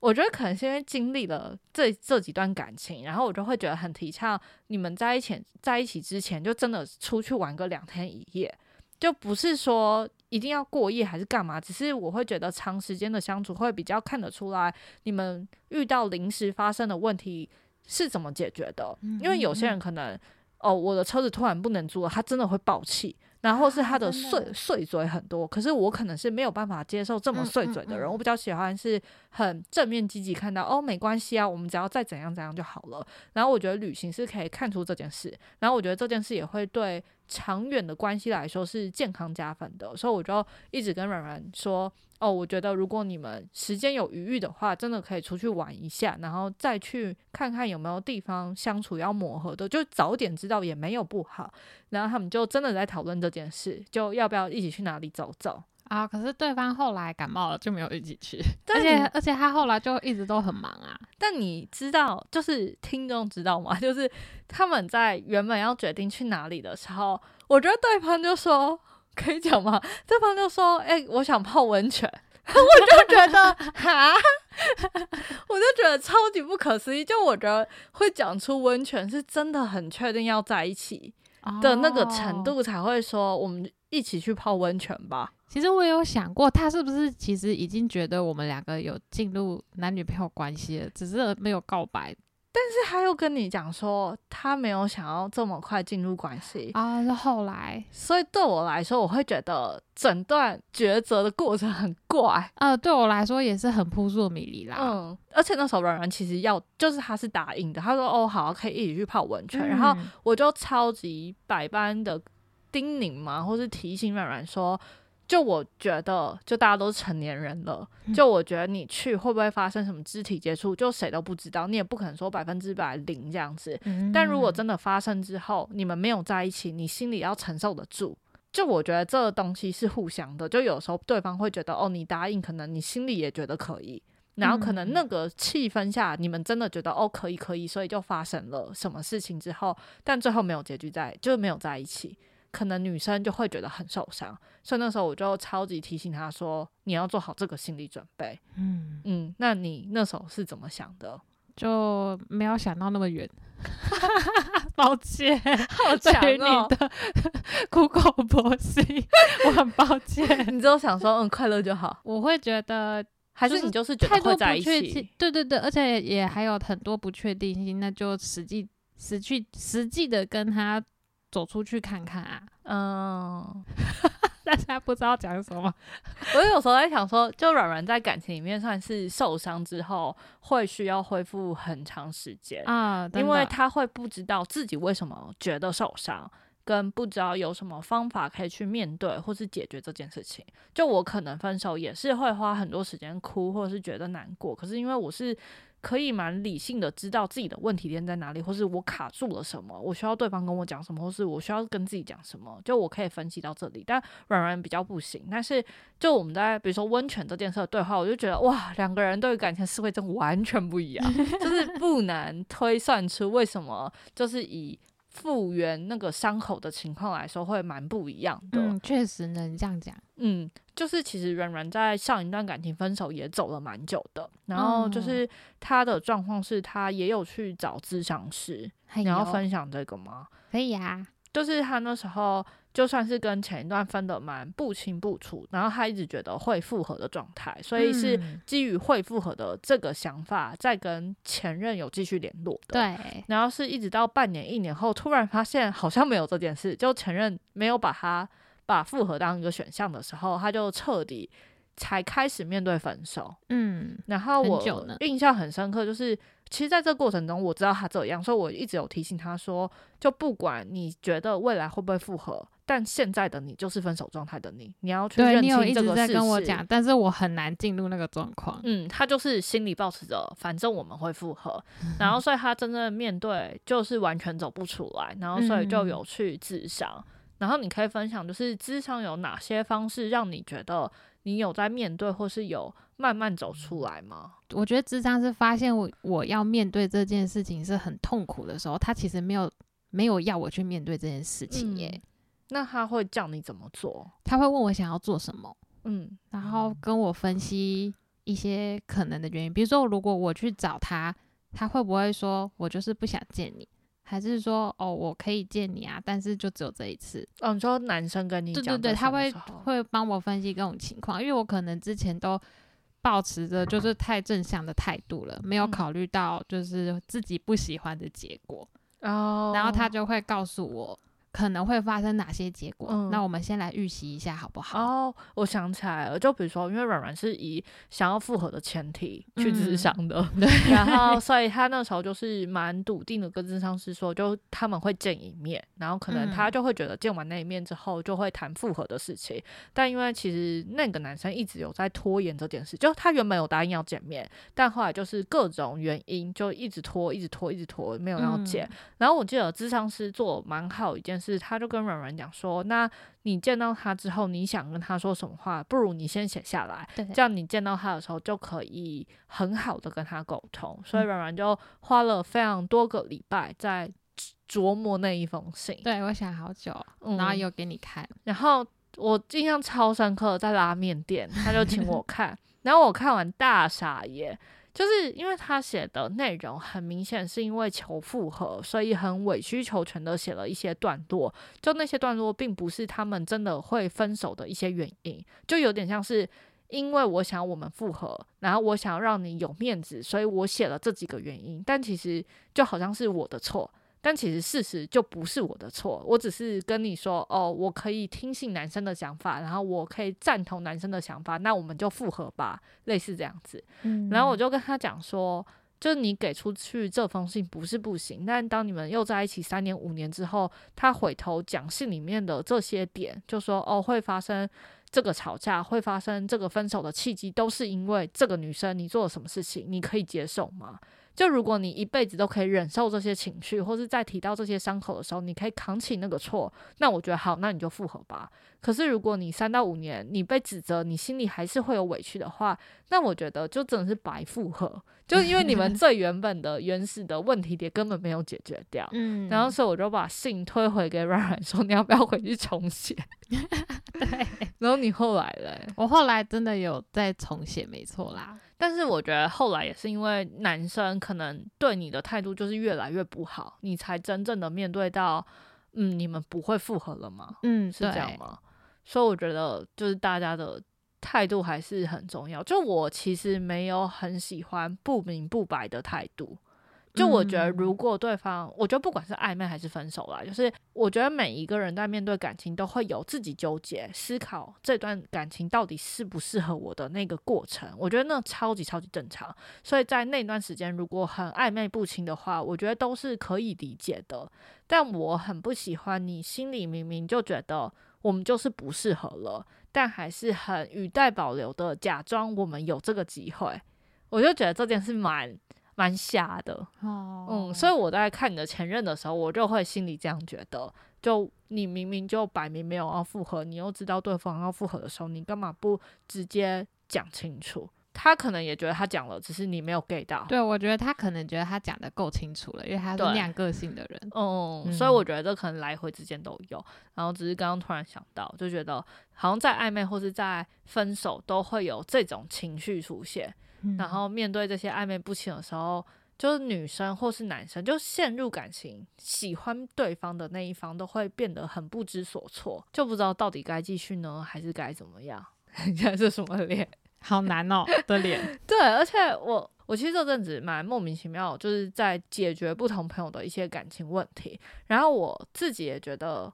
[SPEAKER 1] 我觉得可能是因为经历了这这几段感情，然后我就会觉得很提倡你们在一起在一起之前，就真的出去玩个两天一夜，就不是说一定要过夜还是干嘛，只是我会觉得长时间的相处会比较看得出来，你们遇到临时发生的问题。是怎么解决的？因为有些人可能，哦，我的车子突然不能租了，他真的会爆气，然后是他的碎碎嘴很多。可是我可能是没有办法接受这么碎嘴的人，我比较喜欢是很正面积极看到，哦，没关系啊，我们只要再怎样怎样就好了。然后我觉得旅行是可以看出这件事，然后我觉得这件事也会对长远的关系来说是健康加分的，所以我就一直跟软软说。哦，我觉得如果你们时间有余裕的话，真的可以出去玩一下，然后再去看看有没有地方相处要磨合的，就早点知道也没有不好。然后他们就真的在讨论这件事，就要不要一起去哪里走走
[SPEAKER 2] 啊？可是对方后来感冒了，就没有一起去，而且而且他后来就一直都很忙啊。
[SPEAKER 1] 但你知道，就是听众知道吗？就是他们在原本要决定去哪里的时候，我觉得对方就说。可以讲吗？对方就说：“哎，我想泡温泉。”我就觉得 哈，我就觉得超级不可思议。就我觉得会讲出温泉是真的很确定要在一起的那个程度，才会说我们一起去泡温泉吧。
[SPEAKER 2] 其实我有想过，他是不是其实已经觉得我们两个有进入男女朋友关系了，只是没有告白。
[SPEAKER 1] 但是他又跟你讲说，他没有想要这么快进入关系
[SPEAKER 2] 啊。是后来，
[SPEAKER 1] 所以对我来说，我会觉得整段抉择的过程很怪。
[SPEAKER 2] 呃，对我来说也是很扑朔迷离啦。
[SPEAKER 1] 嗯，而且那时候软软其实要，就是他是答应的，他说哦好，可以一起去泡温泉。然后我就超级百般的叮咛嘛，或是提醒软软说。就我觉得，就大家都是成年人了，就我觉得你去会不会发生什么肢体接触，就谁都不知道，你也不可能说百分之百零这样子。但如果真的发生之后，你们没有在一起，你心里要承受得住。就我觉得这个东西是互相的，就有时候对方会觉得哦，你答应，可能你心里也觉得可以，然后可能那个气氛下，你们真的觉得哦可以可以，所以就发生了什么事情之后，但最后没有结局在，就是没有在一起。可能女生就会觉得很受伤，所以那时候我就超级提醒她说：“你要做好这个心理准备。”嗯嗯，那你那时候是怎么想的？
[SPEAKER 2] 就没有想到那么远，抱歉，
[SPEAKER 1] 好强哦！
[SPEAKER 2] 你的 苦口婆心，我很抱歉。
[SPEAKER 1] 你只有想说嗯快乐就好，
[SPEAKER 2] 我会觉得
[SPEAKER 1] 还是你就是觉得会在一起？
[SPEAKER 2] 对对对，而且也还有很多不确定性，那就实际实去实际的跟他。走出去看看啊，嗯，大家不知道讲什么。
[SPEAKER 1] 我有时候在想说，就软软在感情里面算是受伤之后，会需要恢复很长时间。啊，因为他会不知道自己为什么觉得受伤，跟不知道有什么方法可以去面对或是解决这件事情。就我可能分手也是会花很多时间哭，或者是觉得难过。可是因为我是可以蛮理性的知道自己的问题点在哪里，或是我卡住了什么，我需要对方跟我讲什么，或是我需要跟自己讲什么，就我可以分析到这里。但软软比较不行。但是就我们在比如说温泉这件事的对话，我就觉得哇，两个人对于感情思维真完全不一样，就是不难推算出为什么就是以。复原那个伤口的情况来说，会蛮不一样的。
[SPEAKER 2] 嗯，确实能这样讲。
[SPEAKER 1] 嗯，就是其实软软在上一段感情分手也走了蛮久的，然后就是他的状况是他也有去找咨商师，你要分享这个吗？
[SPEAKER 2] 可以啊，
[SPEAKER 1] 就是他那时候。就算是跟前一段分的蛮不清不楚，然后他一直觉得会复合的状态，所以是基于会复合的这个想法，在跟前任有继续联络的。
[SPEAKER 2] 对，
[SPEAKER 1] 然后是一直到半年、一年后，突然发现好像没有这件事，就前任没有把他把复合当一个选项的时候，他就彻底才开始面对分手。嗯，然后我印象很深刻，就是。其实，在这个过程中，我知道他这样，所以我一直有提醒他说，就不管你觉得未来会不会复合，但现在的你就是分手状态的你，你要去认清这个事
[SPEAKER 2] 实。但是我很难进入那个状况。
[SPEAKER 1] 嗯，他就是心里保持着，反正我们会复合，然后所以他真正面对就是完全走不出来，然后所以就有去自伤。然后你可以分享，就是智商有哪些方式让你觉得你有在面对，或是有慢慢走出来吗？
[SPEAKER 2] 我觉得智商是发现我我要面对这件事情是很痛苦的时候，他其实没有没有要我去面对这件事情耶。
[SPEAKER 1] 那他会叫你怎么做？
[SPEAKER 2] 他会问我想要做什么，嗯，然后跟我分析一些可能的原因。比如说，如果我去找他，他会不会说我就是不想见你？还是说，哦，我可以见你啊，但是就只有这一次。
[SPEAKER 1] 哦，你说男生跟你
[SPEAKER 2] 对对对，他会会帮我分析各种情况，因为我可能之前都保持着就是太正向的态度了，没有考虑到就是自己不喜欢的结果。哦，然后他就会告诉我。可能会发生哪些结果？那我们先来预习一下好不好？
[SPEAKER 1] 哦，我想起来了，就比如说，因为软软是以想要复合的前提去智商的，对，然后 所以他那时候就是蛮笃定的跟智商师说，就他们会见一面，然后可能他就会觉得见完那一面之后就会谈复合的事情，但因为其实那个男生一直有在拖延这件事，就他原本有答应要见面，但后来就是各种原因就一直拖，一直拖，一直拖，没有要见。然后我记得智商师做蛮好一件。是，他就跟软软讲说，那你见到他之后，你想跟他说什么话，不如你先写下来，这样你见到他的时候就可以很好的跟他沟通。所以软软就花了非常多个礼拜在琢磨那一封信。
[SPEAKER 2] 对我想好久，然后又给你看，
[SPEAKER 1] 然后我印象超深刻，在拉面店，他就请我 看，然后我看完大傻眼。就是因为他写的内容很明显是因为求复合，所以很委曲求全的写了一些段落。就那些段落并不是他们真的会分手的一些原因，就有点像是因为我想我们复合，然后我想要让你有面子，所以我写了这几个原因。但其实就好像是我的错。但其实事实就不是我的错，我只是跟你说，哦，我可以听信男生的想法，然后我可以赞同男生的想法，那我们就复合吧，类似这样子。嗯，然后我就跟他讲说，就是你给出去这封信不是不行，但当你们又在一起三年五年之后，他回头讲信里面的这些点，就说，哦，会发生这个吵架，会发生这个分手的契机，都是因为这个女生你做了什么事情，你可以接受吗？就如果你一辈子都可以忍受这些情绪，或是在提到这些伤口的时候，你可以扛起那个错，那我觉得好，那你就复合吧。可是如果你三到五年你被指责，你心里还是会有委屈的话，那我觉得就真的是白复合，就因为你们 最原本的原始的问题点根本没有解决掉。嗯，然后所以我就把信推回给软软说，你要不要回去重写？
[SPEAKER 2] 对，
[SPEAKER 1] 然后你后来嘞？
[SPEAKER 2] 我后来真的有再重写，没错啦。
[SPEAKER 1] 但是我觉得后来也是因为男生可能对你的态度就是越来越不好，你才真正的面对到，嗯，你们不会复合了吗？嗯，是这样吗？所以我觉得就是大家的态度还是很重要。就我其实没有很喜欢不明不白的态度，就我觉得，如果对方，我觉得不管是暧昧还是分手啦，就是我觉得每一个人在面对感情都会有自己纠结、思考这段感情到底适不适合我的那个过程。我觉得那超级超级正常。所以在那段时间，如果很暧昧不清的话，我觉得都是可以理解的。但我很不喜欢你心里明明就觉得我们就是不适合了，但还是很语带保留的假装我们有这个机会。我就觉得这件事蛮。蛮瞎的，嗯，所以我在看你的前任的时候，我就会心里这样觉得：，就你明明就摆明没有要复合，你又知道对方要复合的时候，你干嘛不直接讲清楚？他可能也觉得他讲了，只是你没有 get 到。
[SPEAKER 2] 对，我觉得他可能觉得他讲的够清楚了，因为他是那样个性的人。
[SPEAKER 1] 嗯，所以我觉得这可能来回之间都有，然后只是刚刚突然想到，就觉得好像在暧昧或是在分手都会有这种情绪出现。然后面对这些暧昧不清的时候，就是女生或是男生就陷入感情，喜欢对方的那一方都会变得很不知所措，就不知道到底该继续呢，还是该怎么样？你看是什么脸？
[SPEAKER 2] 好难哦的脸。
[SPEAKER 1] 对，而且我我其实这阵子蛮莫名其妙，就是在解决不同朋友的一些感情问题，然后我自己也觉得。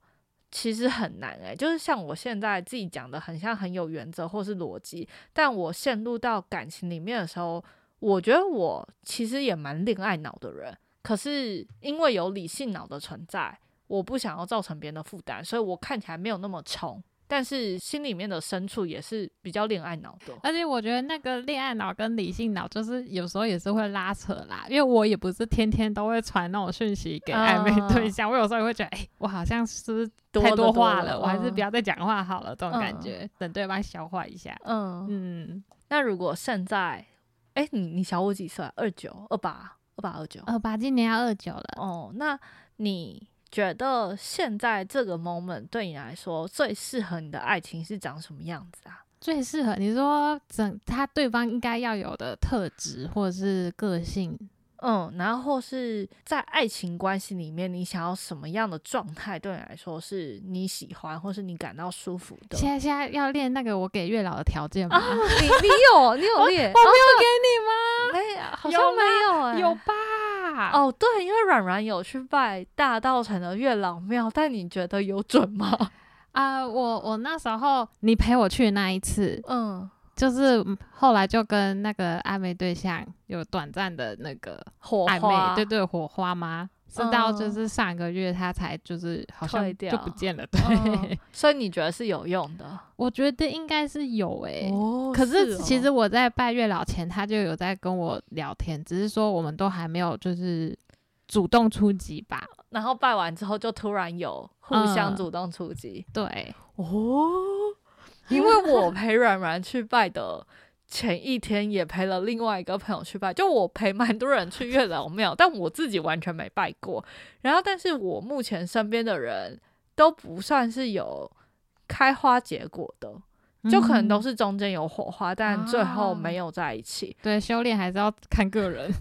[SPEAKER 1] 其实很难诶，就是像我现在自己讲的，很像很有原则或是逻辑，但我陷入到感情里面的时候，我觉得我其实也蛮恋爱脑的人，可是因为有理性脑的存在，我不想要造成别人的负担，所以我看起来没有那么冲。但是心里面的深处也是比较恋爱脑的，
[SPEAKER 2] 而且我觉得那个恋爱脑跟理性脑就是有时候也是会拉扯啦，因为我也不是天天都会传那种讯息给暧昧对象，我有时候也会觉得，哎，我好像是太多话了，我还是不要再讲话好了，这种感觉，等对方消化一下。嗯
[SPEAKER 1] 嗯，那如果现在，哎，你你小我几岁？二九、二八、二八、二九、
[SPEAKER 2] 二八，今年要二九了。
[SPEAKER 1] 哦，那你。觉得现在这个 moment 对你来说最适合你的爱情是长什么样子啊？
[SPEAKER 2] 最适合你说整他对方应该要有的特质或者是个性，
[SPEAKER 1] 嗯，然后或是在爱情关系里面，你想要什么样的状态对你来说是你喜欢或是你感到舒服的？
[SPEAKER 2] 现在现在要练那个我给月老的条件吗？
[SPEAKER 1] 你你有你有练？
[SPEAKER 2] 我没有给你吗？
[SPEAKER 1] 没，好像没有哎，
[SPEAKER 2] 有吧？
[SPEAKER 1] 哦，对，因为软软有去拜大道城的月老庙，但你觉得有准吗？
[SPEAKER 2] 啊，我我那时候你陪我去那一次，嗯，就是后来就跟那个暧昧对象有短暂的那个
[SPEAKER 1] 火花，
[SPEAKER 2] 对对，火花吗？直到就是上个月他才就是好像就不见了，对。
[SPEAKER 1] 所以你觉得是有用的？
[SPEAKER 2] 我觉得应该是有诶。哦。可是其实我在拜月老前，他就有在跟我聊天，只是说我们都还没有就是主动出击吧。
[SPEAKER 1] 然后拜完之后，就突然有互相主动出击。
[SPEAKER 2] 对。
[SPEAKER 1] 哦。因为我陪软软去拜的。前一天也陪了另外一个朋友去拜，就我陪蛮多人去月老庙，但我自己完全没拜过。然后，但是我目前身边的人都不算是有开花结果的，就可能都是中间有火花，但最后没有在一起。
[SPEAKER 2] 对，修炼还是要看个人。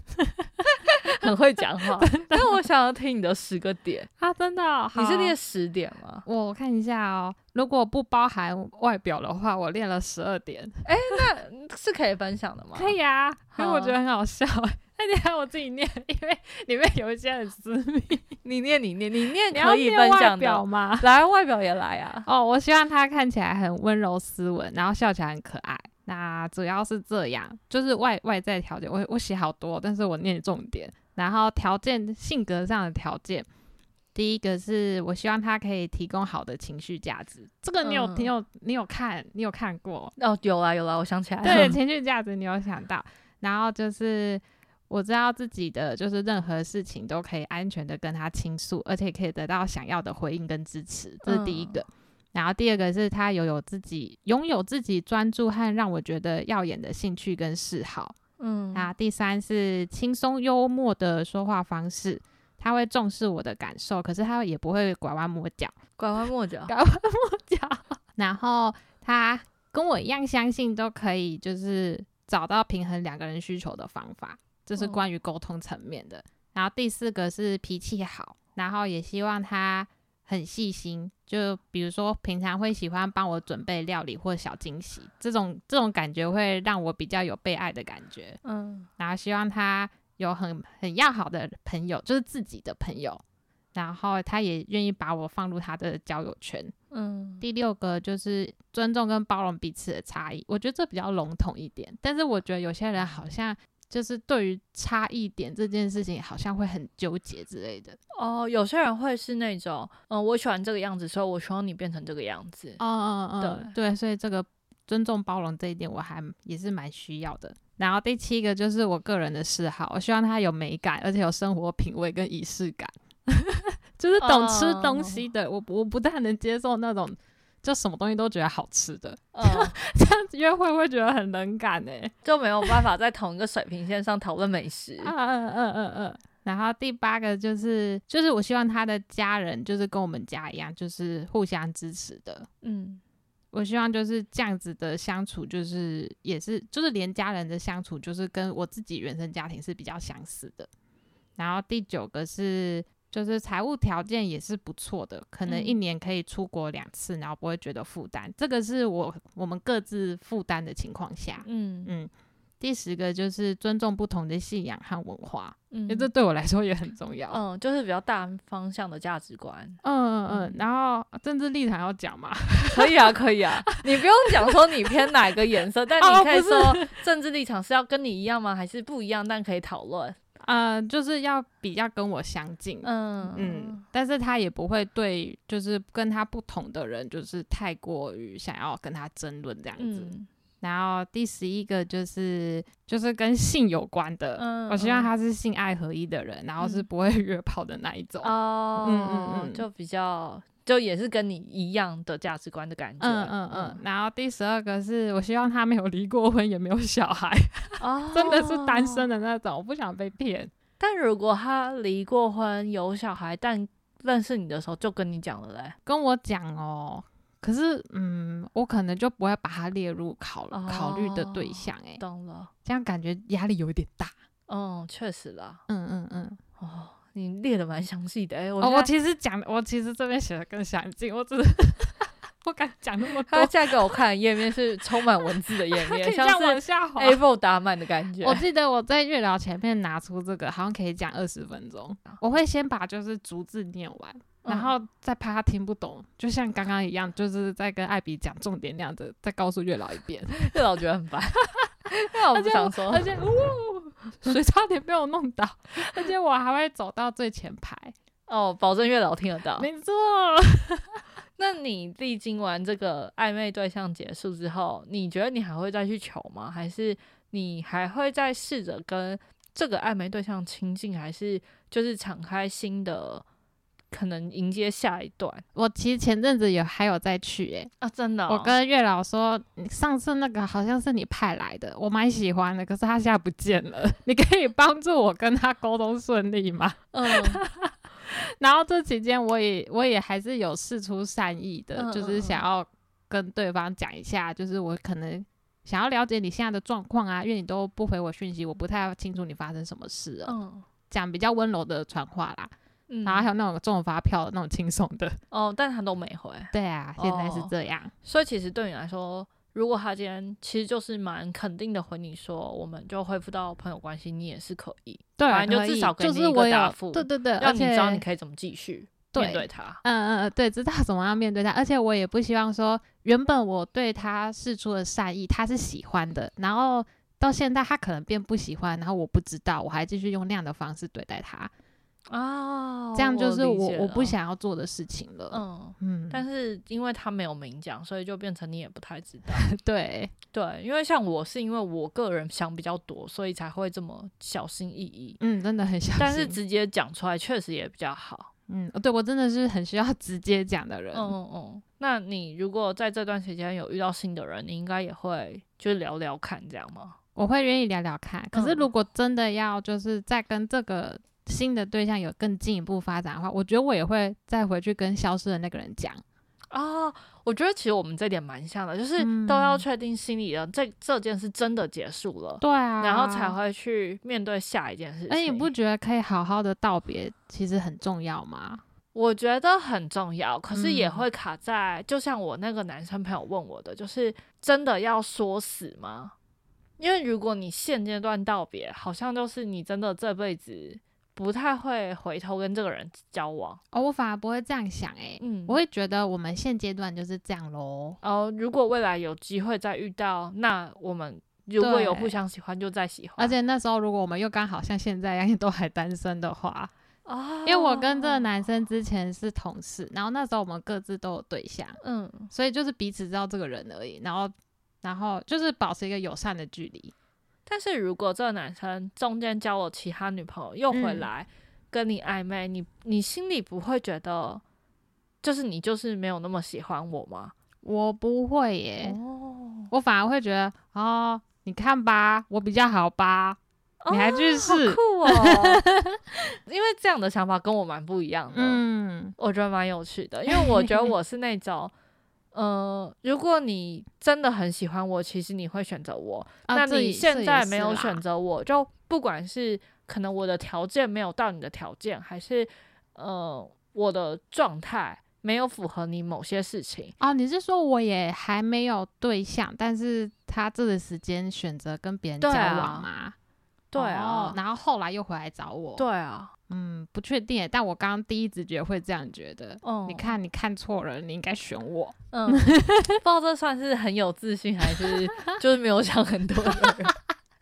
[SPEAKER 1] 很会讲话，但我想要听你的十个点
[SPEAKER 2] 啊！真的，
[SPEAKER 1] 你是练十点吗？
[SPEAKER 2] 我看一下哦，如果不包含外表的话，我练了十二点。
[SPEAKER 1] 哎，那是可以分享的吗？
[SPEAKER 2] 可以啊，因为我觉得很好笑。那你还我自己念，因为里面有一些很私密。
[SPEAKER 1] 你念，你念，你念，可以分享
[SPEAKER 2] 的吗？
[SPEAKER 1] 来，外表也来啊！
[SPEAKER 2] 哦，我希望他看起来很温柔斯文，然后笑起来很可爱。那主要是这样，就是外外在条件，我我写好多，但是我念重点。然后条件性格上的条件，第一个是我希望他可以提供好的情绪价值，这个你有你有你有看你有看过
[SPEAKER 1] 哦？有啊有啊，我想起来了，
[SPEAKER 2] 对 情绪价值你有想到。然后就是我知道自己的就是任何事情都可以安全的跟他倾诉，而且可以得到想要的回应跟支持，这是第一个。然后第二个是他有有自己拥有自己专注和让我觉得耀眼的兴趣跟嗜好。嗯，那第三是轻松幽默的说话方式，他会重视我的感受，可是他也不会拐弯抹角，
[SPEAKER 1] 拐弯抹角，
[SPEAKER 2] 拐弯抹角。然后他跟我一样相信都可以，就是找到平衡两个人需求的方法，这是关于沟通层面的。然后第四个是脾气好，然后也希望他。很细心，就比如说平常会喜欢帮我准备料理或小惊喜，这种这种感觉会让我比较有被爱的感觉。嗯，然后希望他有很很要好的朋友，就是自己的朋友，然后他也愿意把我放入他的交友圈。嗯，第六个就是尊重跟包容彼此的差异，我觉得这比较笼统一点，但是我觉得有些人好像就是对于差异点这件事情，好像会很纠结之类的。
[SPEAKER 1] 哦，有些人会是那种，嗯，我喜欢这个样子，所以我希望你变成这个样子。
[SPEAKER 2] 嗯嗯嗯，对对，所以这个尊重包容这一点，我还也是蛮需要的。然后第七个就是我个人的嗜好，我希望他有美感，而且有生活品味跟仪式感。就是懂吃东西的，我我不太能接受那种就什么东西都觉得好吃的，这样子约会会觉得很冷感哎，
[SPEAKER 1] 就没有办法在同一个水平线上讨论美食。
[SPEAKER 2] 嗯嗯嗯嗯嗯。然后第八个就是就是我希望他的家人就是跟我们家一样，就是互相支持的。嗯，我希望就是这样子的相处，就是也是就是连家人的相处，就是跟我自己原生家庭是比较相似的。然后第九个是。就是财务条件也是不错的，可能一年可以出国两次，然后不会觉得负担。这个是我我们各自负担的情况下，嗯嗯。第十个就是尊重不同的信仰和文化，因为这对我来说也很重要。
[SPEAKER 1] 嗯，就是比较大方向的价值观。
[SPEAKER 2] 嗯嗯嗯。然后政治立场要讲吗？
[SPEAKER 1] 可以啊，可以啊。你不用讲说你偏哪个颜色，但你可以说政治立场是要跟你一样吗？还是不一样？但可以讨论。
[SPEAKER 2] 呃，就是要比较跟我相近，嗯嗯，但是他也不会对，就是跟他不同的人，就是太过于想要跟他争论这样子。然后第十一个就是就是跟性有关的，我希望他是性爱合一的人，然后是不会约炮的那一种。
[SPEAKER 1] 哦，嗯嗯嗯，就比较。就也是跟你一样的价值观的感觉，嗯
[SPEAKER 2] 嗯嗯。然后第十二个是我希望他没有离过婚，也没有小孩，真的是单身的那种，我不想被骗。
[SPEAKER 1] 但如果他离过婚有小孩，但认识你的时候就跟你讲了嘞，
[SPEAKER 2] 跟我讲哦。可是嗯，我可能就不会把他列入考考虑的对象，哎，
[SPEAKER 1] 懂了。
[SPEAKER 2] 这样感觉压力有点大。
[SPEAKER 1] 嗯，确实啦。嗯嗯嗯。哦。你列的蛮详细的哎，我
[SPEAKER 2] 我其实讲，我其实这边写的更详尽，我只是不敢讲那么多。他
[SPEAKER 1] 现在给我看的页面是充满文字的页 面，像是 A4 打满的感觉。
[SPEAKER 2] 我记得我在月聊前面拿出这个，好像可以讲二十分钟。我会先把就是逐字念完，然后再怕他听不懂，就像刚刚一样，就是在跟艾比讲重点那样子，再告诉月老一遍。
[SPEAKER 1] 月老觉得很烦，月老不想说，
[SPEAKER 2] 而且呜。水差点被我弄倒，而且我还会走到最前排
[SPEAKER 1] 哦，保证月老听得到。
[SPEAKER 2] 没错。
[SPEAKER 1] 那你历经完这个暧昧对象结束之后，你觉得你还会再去求吗？还是你还会再试着跟这个暧昧对象亲近？还是就是敞开新的？可能迎接下一段。
[SPEAKER 2] 我其实前阵子有还有再去诶
[SPEAKER 1] 啊，真的。
[SPEAKER 2] 我跟月老说，上次那个好像是你派来的，我蛮喜欢的，可是他现在不见了。你可以帮助我跟他沟通顺利吗？嗯。然后这期间，我也我也还是有事出善意的，就是想要跟对方讲一下，就是我可能想要了解你现在的状况啊，因为你都不回我讯息，我不太清楚你发生什么事了。嗯。讲比较温柔的传话啦。然后还有那种中发票的那种轻松的
[SPEAKER 1] 哦，但他都没回。
[SPEAKER 2] 对啊，现在是这样。
[SPEAKER 1] 所以其实对你来说，如果他今天其实就是蛮肯定的回你说，我们就恢复到朋友关系，你也是可以。
[SPEAKER 2] 对，
[SPEAKER 1] 反正就至少给你一个答复。
[SPEAKER 2] 对对对，
[SPEAKER 1] 让你知道你可以怎么继续面对他。
[SPEAKER 2] 嗯嗯，对，知道怎么样面对他。而且我也不希望说，原本我对他示出的善意，他是喜欢的，然后到现在他可能变不喜欢，然后我不知道，我还继续用那样的方式对待他。
[SPEAKER 1] 哦，
[SPEAKER 2] 这样就是我我不想要做的事情了。
[SPEAKER 1] 嗯嗯，但是因为他没有明讲，所以就变成你也不太知道。
[SPEAKER 2] 对
[SPEAKER 1] 对，因为像我是因为我个人想比较多，所以才会这么小心翼翼。
[SPEAKER 2] 嗯，真的很小心。
[SPEAKER 1] 但是直接讲出来确实也比较好。
[SPEAKER 2] 嗯，对我真的是很需要 直接讲的人。
[SPEAKER 1] 嗯嗯嗯。那你如果在这段时间有遇到新的人，你应该也会就聊聊看这样吗？
[SPEAKER 2] 我会愿意聊聊看。可是如果真的要就是再跟这个。新的对象有更进一步发展的话，我觉得我也会再回去跟消失的那个人讲
[SPEAKER 1] 啊。我觉得其实我们这点蛮像的，就是都要确定心里的这这件事真的结束了，
[SPEAKER 2] 对啊，
[SPEAKER 1] 然后才会去面对下一件事情。
[SPEAKER 2] 哎，你不觉得可以好好的道别，其实很重要吗？
[SPEAKER 1] 我觉得很重要，可是也会卡在，就像我那个男生朋友问我的，就是真的要说死吗？因为如果你现阶段道别，好像就是你真的这辈子不太会回头跟这个人交往。
[SPEAKER 2] 哦，我反而不会这样想，诶，嗯，我会觉得我们现阶段就是这样喽。
[SPEAKER 1] 哦，如果未来有机会再遇到，那我们如果有互相喜欢，就再喜欢。
[SPEAKER 2] 而且那时候如果我们又刚好像现在一样 都还单身的话，哦，因为我跟这个男生之前是同事，然后那时候我们各自都有对象，嗯，所以就是彼此知道这个人而已，然后。然后就是保持一个友善的距离，
[SPEAKER 1] 但是如果这个男生中间交了其他女朋友又回来跟你暧昧，你你心里不会觉得就是你就是没有那么喜欢我吗？
[SPEAKER 2] 我不会耶，我反而会觉得哦，你看吧，我比较好吧，你还去试
[SPEAKER 1] 酷哦，因为这样的想法跟我蛮不一样的，嗯，我觉得蛮有趣的，因为我觉得我是那种。呃，如果你真的很喜欢我，其实你会选择我。那你现在没有选择我，就不管是可能我的条件没有到你的条件，还是呃我的状态没有符合你某些事情
[SPEAKER 2] 啊，你是说我也还没有对象，但是他这个时间选择跟别人交往吗？
[SPEAKER 1] 对啊，
[SPEAKER 2] 然后后来又回来找我。
[SPEAKER 1] 对啊。
[SPEAKER 2] 嗯，不确定，但我刚刚第一直觉会这样觉得。哦，你看，你看错了，你应该选我。
[SPEAKER 1] 嗯，不知道这算是很有自信，还是 就是没有想很多的人。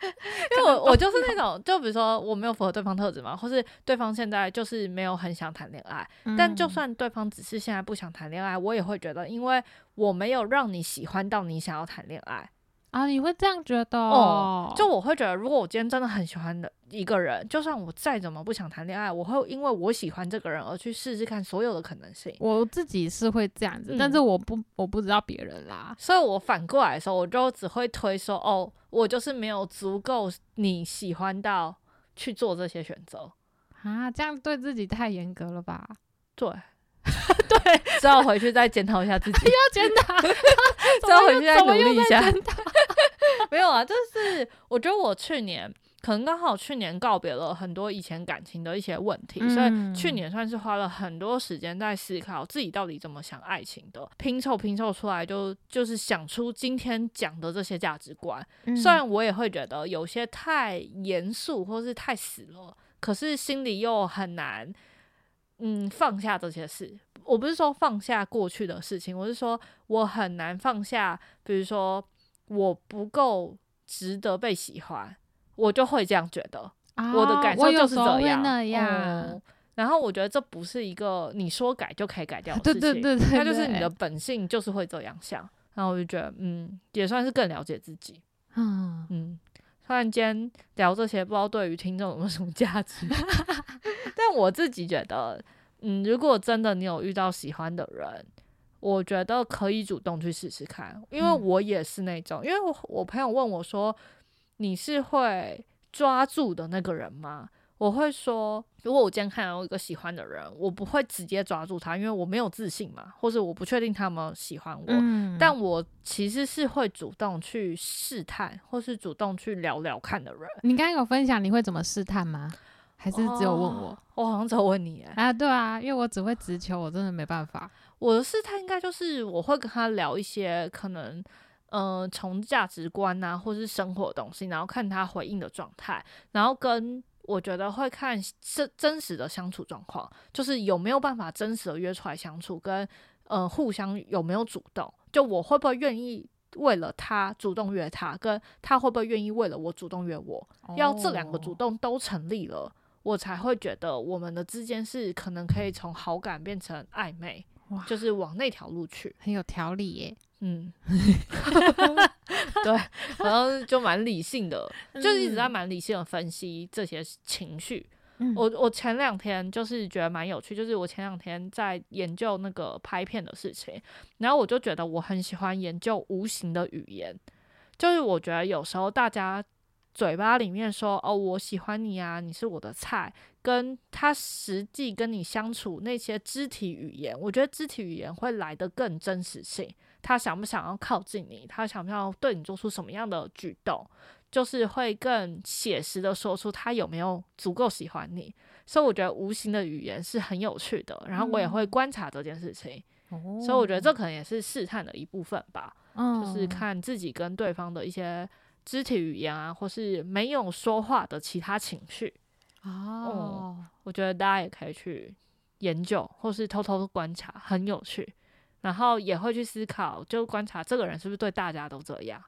[SPEAKER 1] 因为我我就是那种，就比如说我没有符合对方特质嘛，或是对方现在就是没有很想谈恋爱，但就算对方只是现在不想谈恋爱，我也会觉得，因为我没有让你喜欢到你想要谈恋爱。
[SPEAKER 2] 啊，你会这样觉得？哦，
[SPEAKER 1] 就我会觉得，如果我今天真的很喜欢的一个人，就算我再怎么不想谈恋爱，我会因为我喜欢这个人而去试试看所有的可能性。
[SPEAKER 2] 我自己是会这样子，但是我不，我不知道别人啦。
[SPEAKER 1] 所以我反过来的时候，我就只会推说，哦，我就是没有足够你喜欢到去做这些选择
[SPEAKER 2] 啊，这样对自己太严格了吧？
[SPEAKER 1] 对。对，只好回去再检讨一下自己。
[SPEAKER 2] 要检讨，
[SPEAKER 1] 只好回去再努力一下。没有啊，就是我觉得我去年可能刚好去年告别了很多以前感情的一些问题，所以去年算是花了很多时间在思考自己到底怎么想爱情的，拼凑拼凑出来，就就是想出今天讲的这些价值观。虽然我也会觉得有些太严肃或是太死了，可是心里又很难。嗯，放下这些事，我不是说放下过去的事情，我是说我很难放下，比如说我不够值得被喜欢，我就会这样觉得，我的感受就是这样。然后我觉得这不是一个你说改就可以改掉的事情，对对对，它就是你的本性就是会这样想。然后我就觉得，嗯，也算是更了解自己。嗯嗯，突然间聊这些，不知道对于听众有没有什么价值。但我自己觉得，嗯，如果真的你有遇到喜欢的人，我觉得可以主动去试试看，因为我也是那种，因为我我朋友问我说，你是会抓住的那个人吗？我会说，如果我今天看到一个喜欢的人，我不会直接抓住他，因为我没有自信嘛，或者我不确定他们喜欢我，但我其实是会主动去试探，或是主动去聊聊看的人。
[SPEAKER 2] 你刚刚有分享你会怎么试探吗？还是只有问我，
[SPEAKER 1] 我好像只有问你
[SPEAKER 2] 啊，对啊，因为我只会直球，我真的没办法。
[SPEAKER 1] 我的试探应该就是我会跟他聊一些可能，嗯，从价值观啊，或是生活的东西，然后看他回应的状态，然后跟我觉得会看真真实的相处状况，就是有没有办法真实的约出来相处，跟呃互相有没有主动，就我会不会愿意。为了他主动约他，跟他会不会愿意为了我主动约我，要这两个主动都成立了，我才会觉得我们的之间是可能可以从好感变成暧昧，就是往那条路去，
[SPEAKER 2] 很有条理耶。
[SPEAKER 1] 嗯，对，然后就蛮理性的，就是一直在蛮理性的分析这些情绪。我我前两天就是觉得蛮有趣，就是我前两天在研究那个拍片的事情，然后我就觉得我很喜欢研究无形的语言，就是我觉得有时候大家嘴巴里面说哦我喜欢你啊，你是我的菜，跟他实际跟你相处那些肢体语言，我觉得肢体语言会来的更真实性。他想不想要靠近你，他想不想要对你做出什么样的举动？就是会更写实的说出他有没有足够喜欢你，所以我觉得无形的语言是很有趣的。然后我也会观察这件事情，所以我觉得这可能也是试探的一部分吧，就是看自己跟对方的一些肢体语言啊，或是没有说话的其他情绪。
[SPEAKER 2] 哦，
[SPEAKER 1] 我觉得大家也可以去研究，或是偷偷观察，很有趣。然后也会去思考，就观察这个人是不是对大家都这样。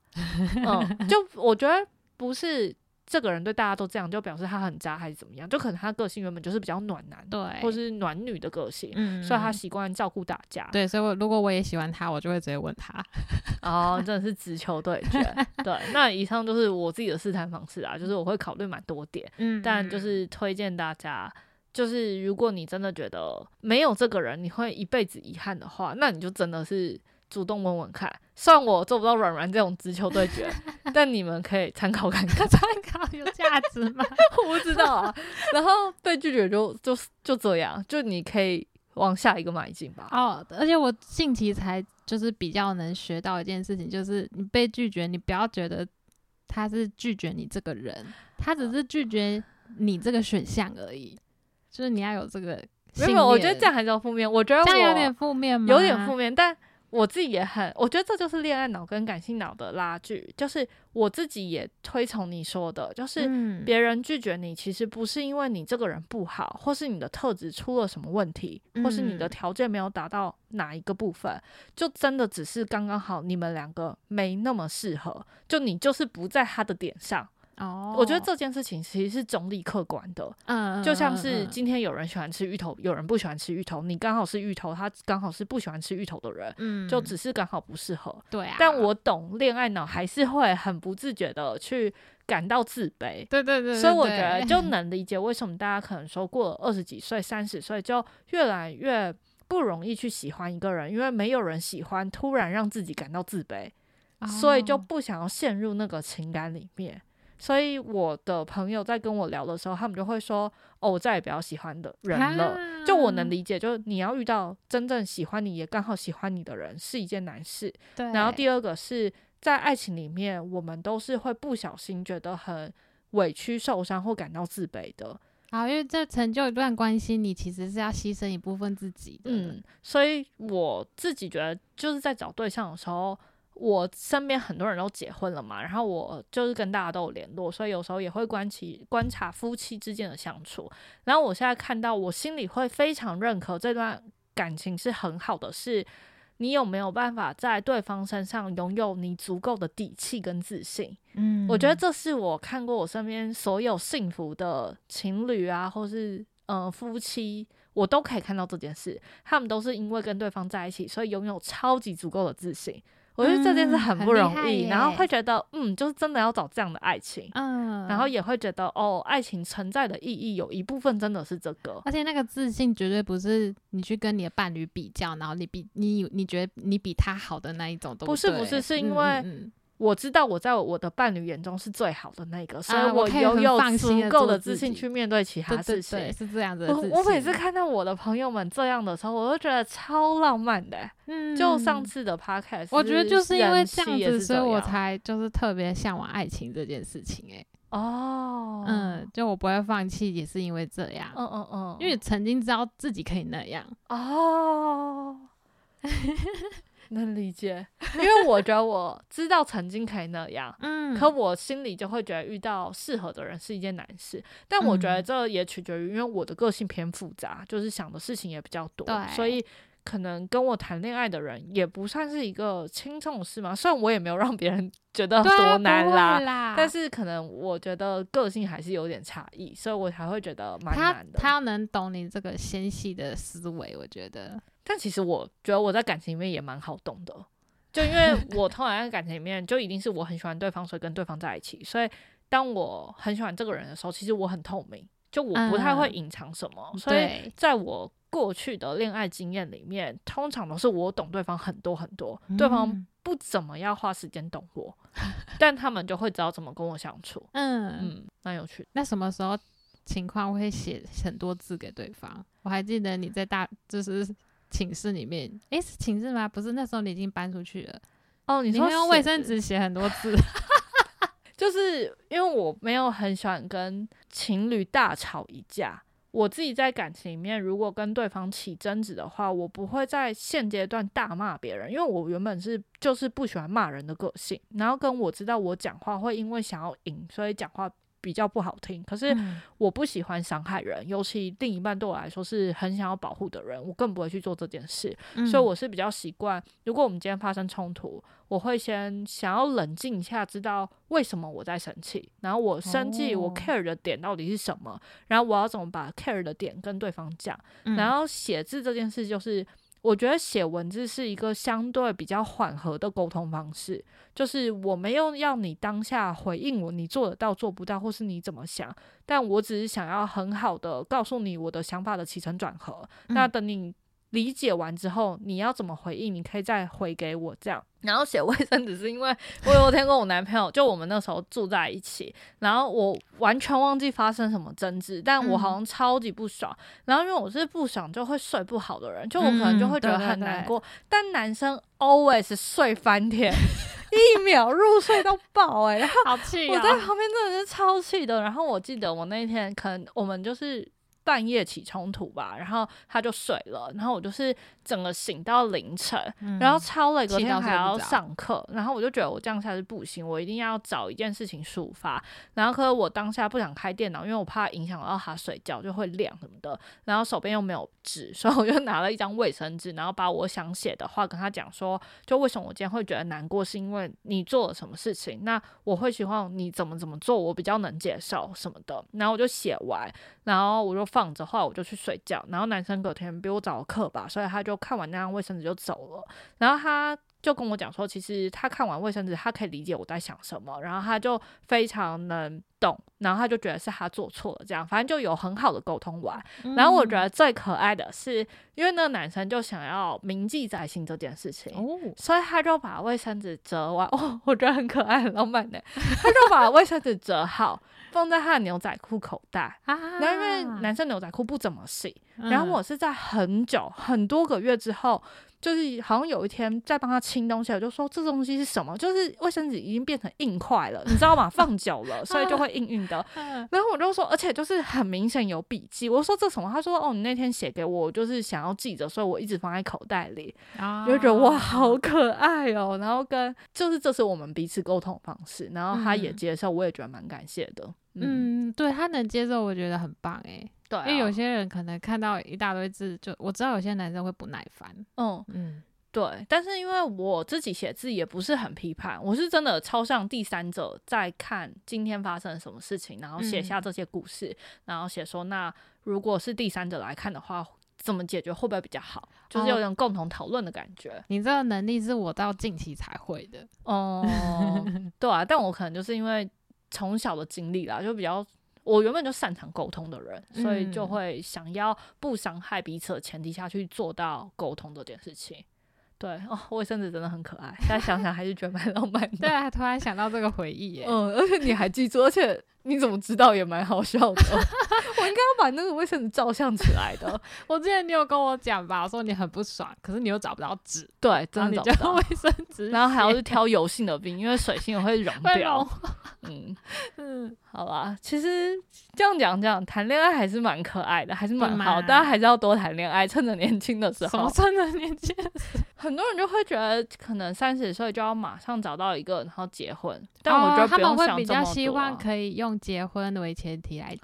[SPEAKER 1] 嗯，就我觉得不是。这个人对大家都这样，就表示他很渣还是怎么样？就可能他个性原本就是比较暖男，
[SPEAKER 2] 对，
[SPEAKER 1] 或是暖女的个性，所以他习惯照顾大家。
[SPEAKER 2] 对，所以我如果我也喜欢他，我就会直接问他。
[SPEAKER 1] 哦，真的是直球对决。对，那以上就是我自己的试探方式啊，就是我会考虑蛮多点，嗯，但就是推荐大家，就是如果你真的觉得没有这个人你会一辈子遗憾的话，那你就真的是。主动问问看，虽然我做不到软软这种直球对决，但你们可以参考看看，
[SPEAKER 2] 参考有价值吗？
[SPEAKER 1] 我不知道啊。然后被拒绝就就就这样，就你可以往下一个迈进吧。
[SPEAKER 2] 哦，而且我近期才就是比较能学到一件事情，就是你被拒绝，你不要觉得他是拒绝你这个人，他只是拒绝你这个选项而已，就是你要有这个。
[SPEAKER 1] 没有，我觉得这样还叫负面。我觉得
[SPEAKER 2] 这样有点负面吗？
[SPEAKER 1] 有点负面，但。我自己也很，我觉得这就是恋爱脑跟感性脑的拉锯。就是我自己也推崇你说的，就是别人拒绝你，其实不是因为你这个人不好，或是你的特质出了什么问题，或是你的条件没有达到哪一个部分，就真的只是刚刚好你们两个没那么适合，就你就是不在他的点上。
[SPEAKER 2] 哦，
[SPEAKER 1] 我觉得这件事情其实是中立客观的，嗯，就像是今天有人喜欢吃芋头，有人不喜欢吃芋头，你刚好是芋头，他刚好是不喜欢吃芋头的人，嗯，就只是刚好不适合，
[SPEAKER 2] 对啊。
[SPEAKER 1] 但我懂恋爱脑还是会很不自觉的去感到自卑，
[SPEAKER 2] 对对对，
[SPEAKER 1] 所以我觉得就。能理解为什么大家可能说过了二十几岁、三十岁就越来越不容易去喜欢一个人，因为没有人喜欢突然让自己感到自卑，所以就不想要陷入那个情感里面。所以我的朋友在跟我聊的时候，他们就会说：“哦，我再也不要喜欢的人了。”就我能理解，就是你要遇到真正喜欢你也刚好喜欢你的人是一件难事。
[SPEAKER 2] 对。
[SPEAKER 1] 然后第二个是在爱情里面，我们都是会不小心觉得很委屈、受伤或感到自卑的。
[SPEAKER 2] 啊，因为在成就一段关系，你其实是要牺牲一部分自己的。
[SPEAKER 1] 嗯。所以我自己觉得，就是在找对象的时候。我身边很多人都结婚了嘛，然后我就是跟大家都有联络，所以有时候也会观其观察夫妻之间的相处。然后我现在看到，我心里会非常认可这段感情是很好的，是你有没有办法在对方身上拥有你足够的底气跟自信？嗯，我觉得这是我看过我身边所有幸福的情侣啊，或是呃夫妻，我都可以看到这件事，他们都是因为跟对方在一起，所以拥有超级足够的自信。我觉得这件事很不容易，然后会觉得，嗯，就是真的要找这样的爱情，嗯，然后也会觉得，哦，爱情存在的意义有一部分真的是这个，
[SPEAKER 2] 而且那个自信绝对不是你去跟你的伴侣比较，然后你比你你觉得你比他好的那一种，
[SPEAKER 1] 不是不是，是因为。我知道我在我的伴侣眼中是最好的那个，所以
[SPEAKER 2] 我
[SPEAKER 1] 拥有足够
[SPEAKER 2] 的
[SPEAKER 1] 自信去面对其他事情。
[SPEAKER 2] 是这样子。
[SPEAKER 1] 我我每次看到我的朋友们这样的时候，我都觉得超浪漫的。嗯，就上次的 podcast，
[SPEAKER 2] 我觉得就是因为
[SPEAKER 1] 这
[SPEAKER 2] 样子，所以我才就是特别向往爱情这件事情。哎，
[SPEAKER 1] 哦，
[SPEAKER 2] 嗯，就我不会放弃，也是因为这样。
[SPEAKER 1] 嗯嗯嗯，
[SPEAKER 2] 因为曾经知道自己可以那样。
[SPEAKER 1] 哦。能理解，因为我觉得我知道曾经可以那样，嗯，可我心里就会觉得遇到适合的人是一件难事。但我觉得这也取决于，因为我的个性偏复杂，就是想的事情也比较多，所以可能跟我谈恋爱的人也不算是一个轻松的事嘛。虽然我也没有让别人 觉得多难啦，但是可能我觉得个性还是有点差异，所以我才会觉得蛮难的。
[SPEAKER 2] 他要能懂你这个纤细的思维，我觉得。
[SPEAKER 1] 但其实我觉得我在感情里面也蛮好懂的，就因为 我通常在感情里面就一定是我很喜欢对方，所以跟对方在一起。所以当我很喜欢这个人的时候，其实我很透明，就我不太会隐藏什么。所以在我过去的恋爱经验里面，通常都是我懂对方很多很多，对方不怎么要花时间懂我，但他们就会知道怎么跟我相处。嗯嗯，蛮有趣。
[SPEAKER 2] 那什么时候情况会写很多字给对方？我还记得你在大就是。寝室里面，诶，是寝室吗？不是，那时候你已经搬出去了。
[SPEAKER 1] 哦，
[SPEAKER 2] 你
[SPEAKER 1] 说
[SPEAKER 2] 用卫生纸写很多字，
[SPEAKER 1] 就是因为我没有很喜欢跟情侣大吵一架，我自己在感情里面，如果跟对方起争执的话，我不会在现阶段大骂别人，因为我原本是就是不喜欢骂人的个性，然后跟我知道我讲话会因为想要赢，所以讲话。比较不好听，可是我不喜欢伤害人，尤其另一半对我来说是很想要保护的人，我更不会去做这件事。所以我是比较习惯，如果我们今天发生冲突，我会先想要冷静一下，知道为什么我在生气，然后我生气我 care 的点到底是什么，然后我要怎么把 care 的点跟对方讲。然后写字这件事就是。我觉得写文字是一个相对比较缓和的沟通方式，就是我没有要你当下回应我，你做得到做不到，或是你怎么想，但我只是想要很好的告诉你我的想法的起承转合。那等你。理解完之后，你要怎么回应？你可以再回给我这样。然后写卫生纸是因为我有天跟我男朋友，就我们那时候住在一起，然后我完全忘记发生什么争执，但我好像超级不爽。然后因为我是不爽就会睡不好的人，就我可能就会觉得很难过。但男生 always 睡翻天，一秒入睡到爆哎，
[SPEAKER 2] 好气！
[SPEAKER 1] 我在旁边真的是超气的。然后我记得我那天可能我们就是。半夜起冲突吧，然后他就睡了，然后我就是整个醒到凌晨，然后超累，隔天还要上课，然后我就觉得我这样下去不行，我一定要找一件事情抒发。然后可是我当下不想开电脑，因为我怕影响到他睡觉，就会亮什么的。然后手边又没有纸，所以我就拿了一张卫生纸，然后把我想写的话跟他讲说，就为什么我今天会觉得难过，是因为你做了什么事情，那我会希望你怎么怎么做，我比较能接受什么的。然后我就写完，然后我就。放着，后来我就去睡觉。然后男生隔天比我早课吧，所以他就看完那张卫生纸就走了。然后他就跟我讲说，其实他看完卫生纸，他可以理解我在想什么。然后他就非常能懂，然后他就觉得是他做错了，这样反正就有很好的沟通完。然后我觉得最可爱的是，因为那个男生就想要铭记在心这件事情，所以他就把卫生纸折完。哦，我觉得很可爱，很浪漫的。他就把卫生纸折好。放在他的牛仔裤口袋，然后因为男生牛仔裤不怎么洗，然后我是在很久很多个月之后。就是好像有一天在帮他清东西，我就说这东西是什么？就是卫生纸已经变成硬块了，你知道吗？放久了，所以就会硬硬的。然后我就说，而且就是很明显有笔记。我说这什么？他说哦，你那天写给我，就是想要记着，所以我一直放在口袋里。就觉得哇，好可爱哦。然后跟就是这是我们彼此沟通方式，然后他也接受，我也觉得蛮感谢的。
[SPEAKER 2] 嗯，对他能接受，我觉得很棒哎。
[SPEAKER 1] 对，
[SPEAKER 2] 因为有些人可能看到一大堆字，就我知道有些男生会不耐烦。
[SPEAKER 1] 嗯嗯，对。但是因为我自己写字也不是很批判，我是真的超像第三者在看今天发生了什么事情，然后写下这些故事，然后写说那如果是第三者来看的话，怎么解决会不会比较好？就是有种共同讨论的感觉。
[SPEAKER 2] 你这个能力是我到近期才会的。
[SPEAKER 1] 哦，对啊，但我可能就是因为。从小的经历啦，就比较我原本就擅长沟通的人，所以就会想要不伤害彼此的前提下去做到沟通这件事情。对哦，卫生纸真的很可爱，现在想想还是觉得蛮浪漫的。
[SPEAKER 2] 对，啊突然想到这个回忆耶。
[SPEAKER 1] 嗯，而且你还记住，而且。你怎么知道也蛮好笑的？我应该要把那个卫生纸照相起来的。
[SPEAKER 2] 我之前你有跟我讲吧，说你很不爽，可是你又找不到纸，
[SPEAKER 1] 对，真的
[SPEAKER 2] 找不到卫生纸，
[SPEAKER 1] 然后还要去挑油性的冰，因为水性会溶掉。嗯嗯，好吧，其实这样讲讲，谈恋爱还是蛮可爱的，还是蛮好，大家还是要多谈恋爱，趁着年轻的时候。
[SPEAKER 2] 趁着年轻，
[SPEAKER 1] 很多人就会觉得可能三十岁就要马上找到一个，然后结婚。但我觉得
[SPEAKER 2] 他们会比较希望可以用。结婚为前提来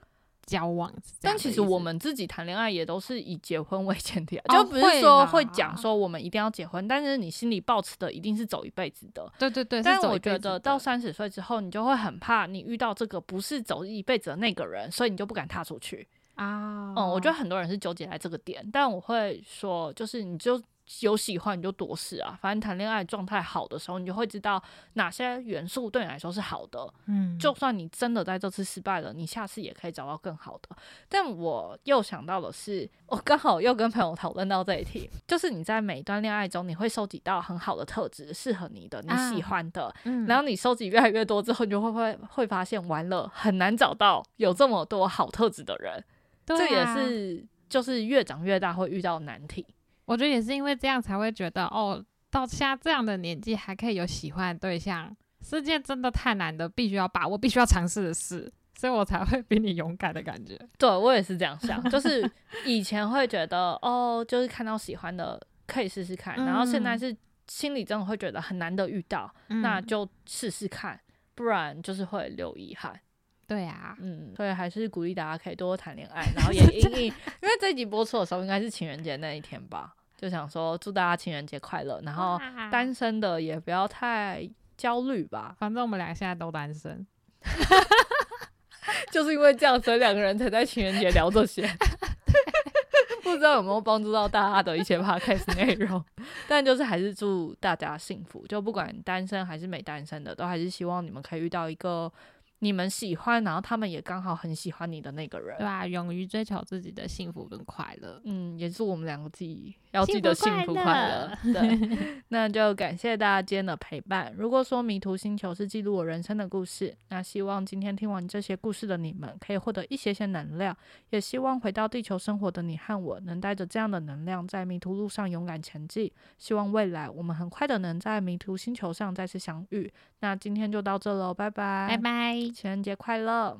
[SPEAKER 2] 交往，
[SPEAKER 1] 但其实我们自己谈恋爱也都是以结婚为前提，就不是说会讲说我们一定要结婚，但是你心里抱持的一定是走一辈子的。
[SPEAKER 2] 对对对，
[SPEAKER 1] 但我觉得到三十岁之后，你就会很怕你遇到这个不是走一辈子的那个人，所以你就不敢踏出去啊。嗯，我觉得很多人是纠结在这个点，但我会说，就是你就。有喜欢你就多试啊，反正谈恋爱状态好的时候，你就会知道哪些元素对你来说是好的。嗯，就算你真的在这次失败了，你下次也可以找到更好的。但我又想到的是，我刚好又跟朋友讨论到这一题，就是你在每一段恋爱中，你会收集到很好的特质，适合你的，你喜欢的。嗯，然后你收集越来越多之后，你就会会会发现，完了很难找到有这么多好特质的人。这也是就是越长越大会遇到难题。
[SPEAKER 2] 我觉得也是因为这样才会觉得哦，到现在这样的年纪还可以有喜欢的对象，是件真的太难的，必须要把握、必须要尝试的事。所以我才会比你勇敢的感觉。
[SPEAKER 1] 对我也是这样想，就 是以前会觉得哦，就是看到喜欢的可以试试看，然后现在是心里真的会觉得很难得遇到，那就试试看，不然就是会留遗憾。
[SPEAKER 2] 对啊，
[SPEAKER 1] 嗯，所以还是鼓励大家可以多多谈恋爱，然后也 因为因为这集播出的时候应该是情人节那一天吧，就想说祝大家情人节快乐，然后单身的也不要太焦虑吧，
[SPEAKER 2] 反正我们俩现在都单身。
[SPEAKER 1] 就是因为这样，所以两个人才在情人节聊这些。不知道有没有帮助到大家的一些 podcast 内容，但就是还是祝大家幸福。就不管单身还是没单身的，都还是希望你们可以遇到一个。你们喜欢，然后他们也刚好很喜欢你的那个人，
[SPEAKER 2] 对吧？勇于追求自己的幸福跟快乐，
[SPEAKER 1] 嗯，也是我们两个自己要记得幸福快乐。对，那就感谢大家今天的陪伴。如果说迷途星球是记录我人生的故事，那希望今天听完这些故事的你们可以获得一些些能量，也希望回到地球生活的你和我能带着这样的能量在迷途路上勇敢前进。希望未来我们很快的能在迷途星球上再次相遇。那今天就到这喽，拜拜，
[SPEAKER 2] 拜拜。
[SPEAKER 1] 情人节快乐！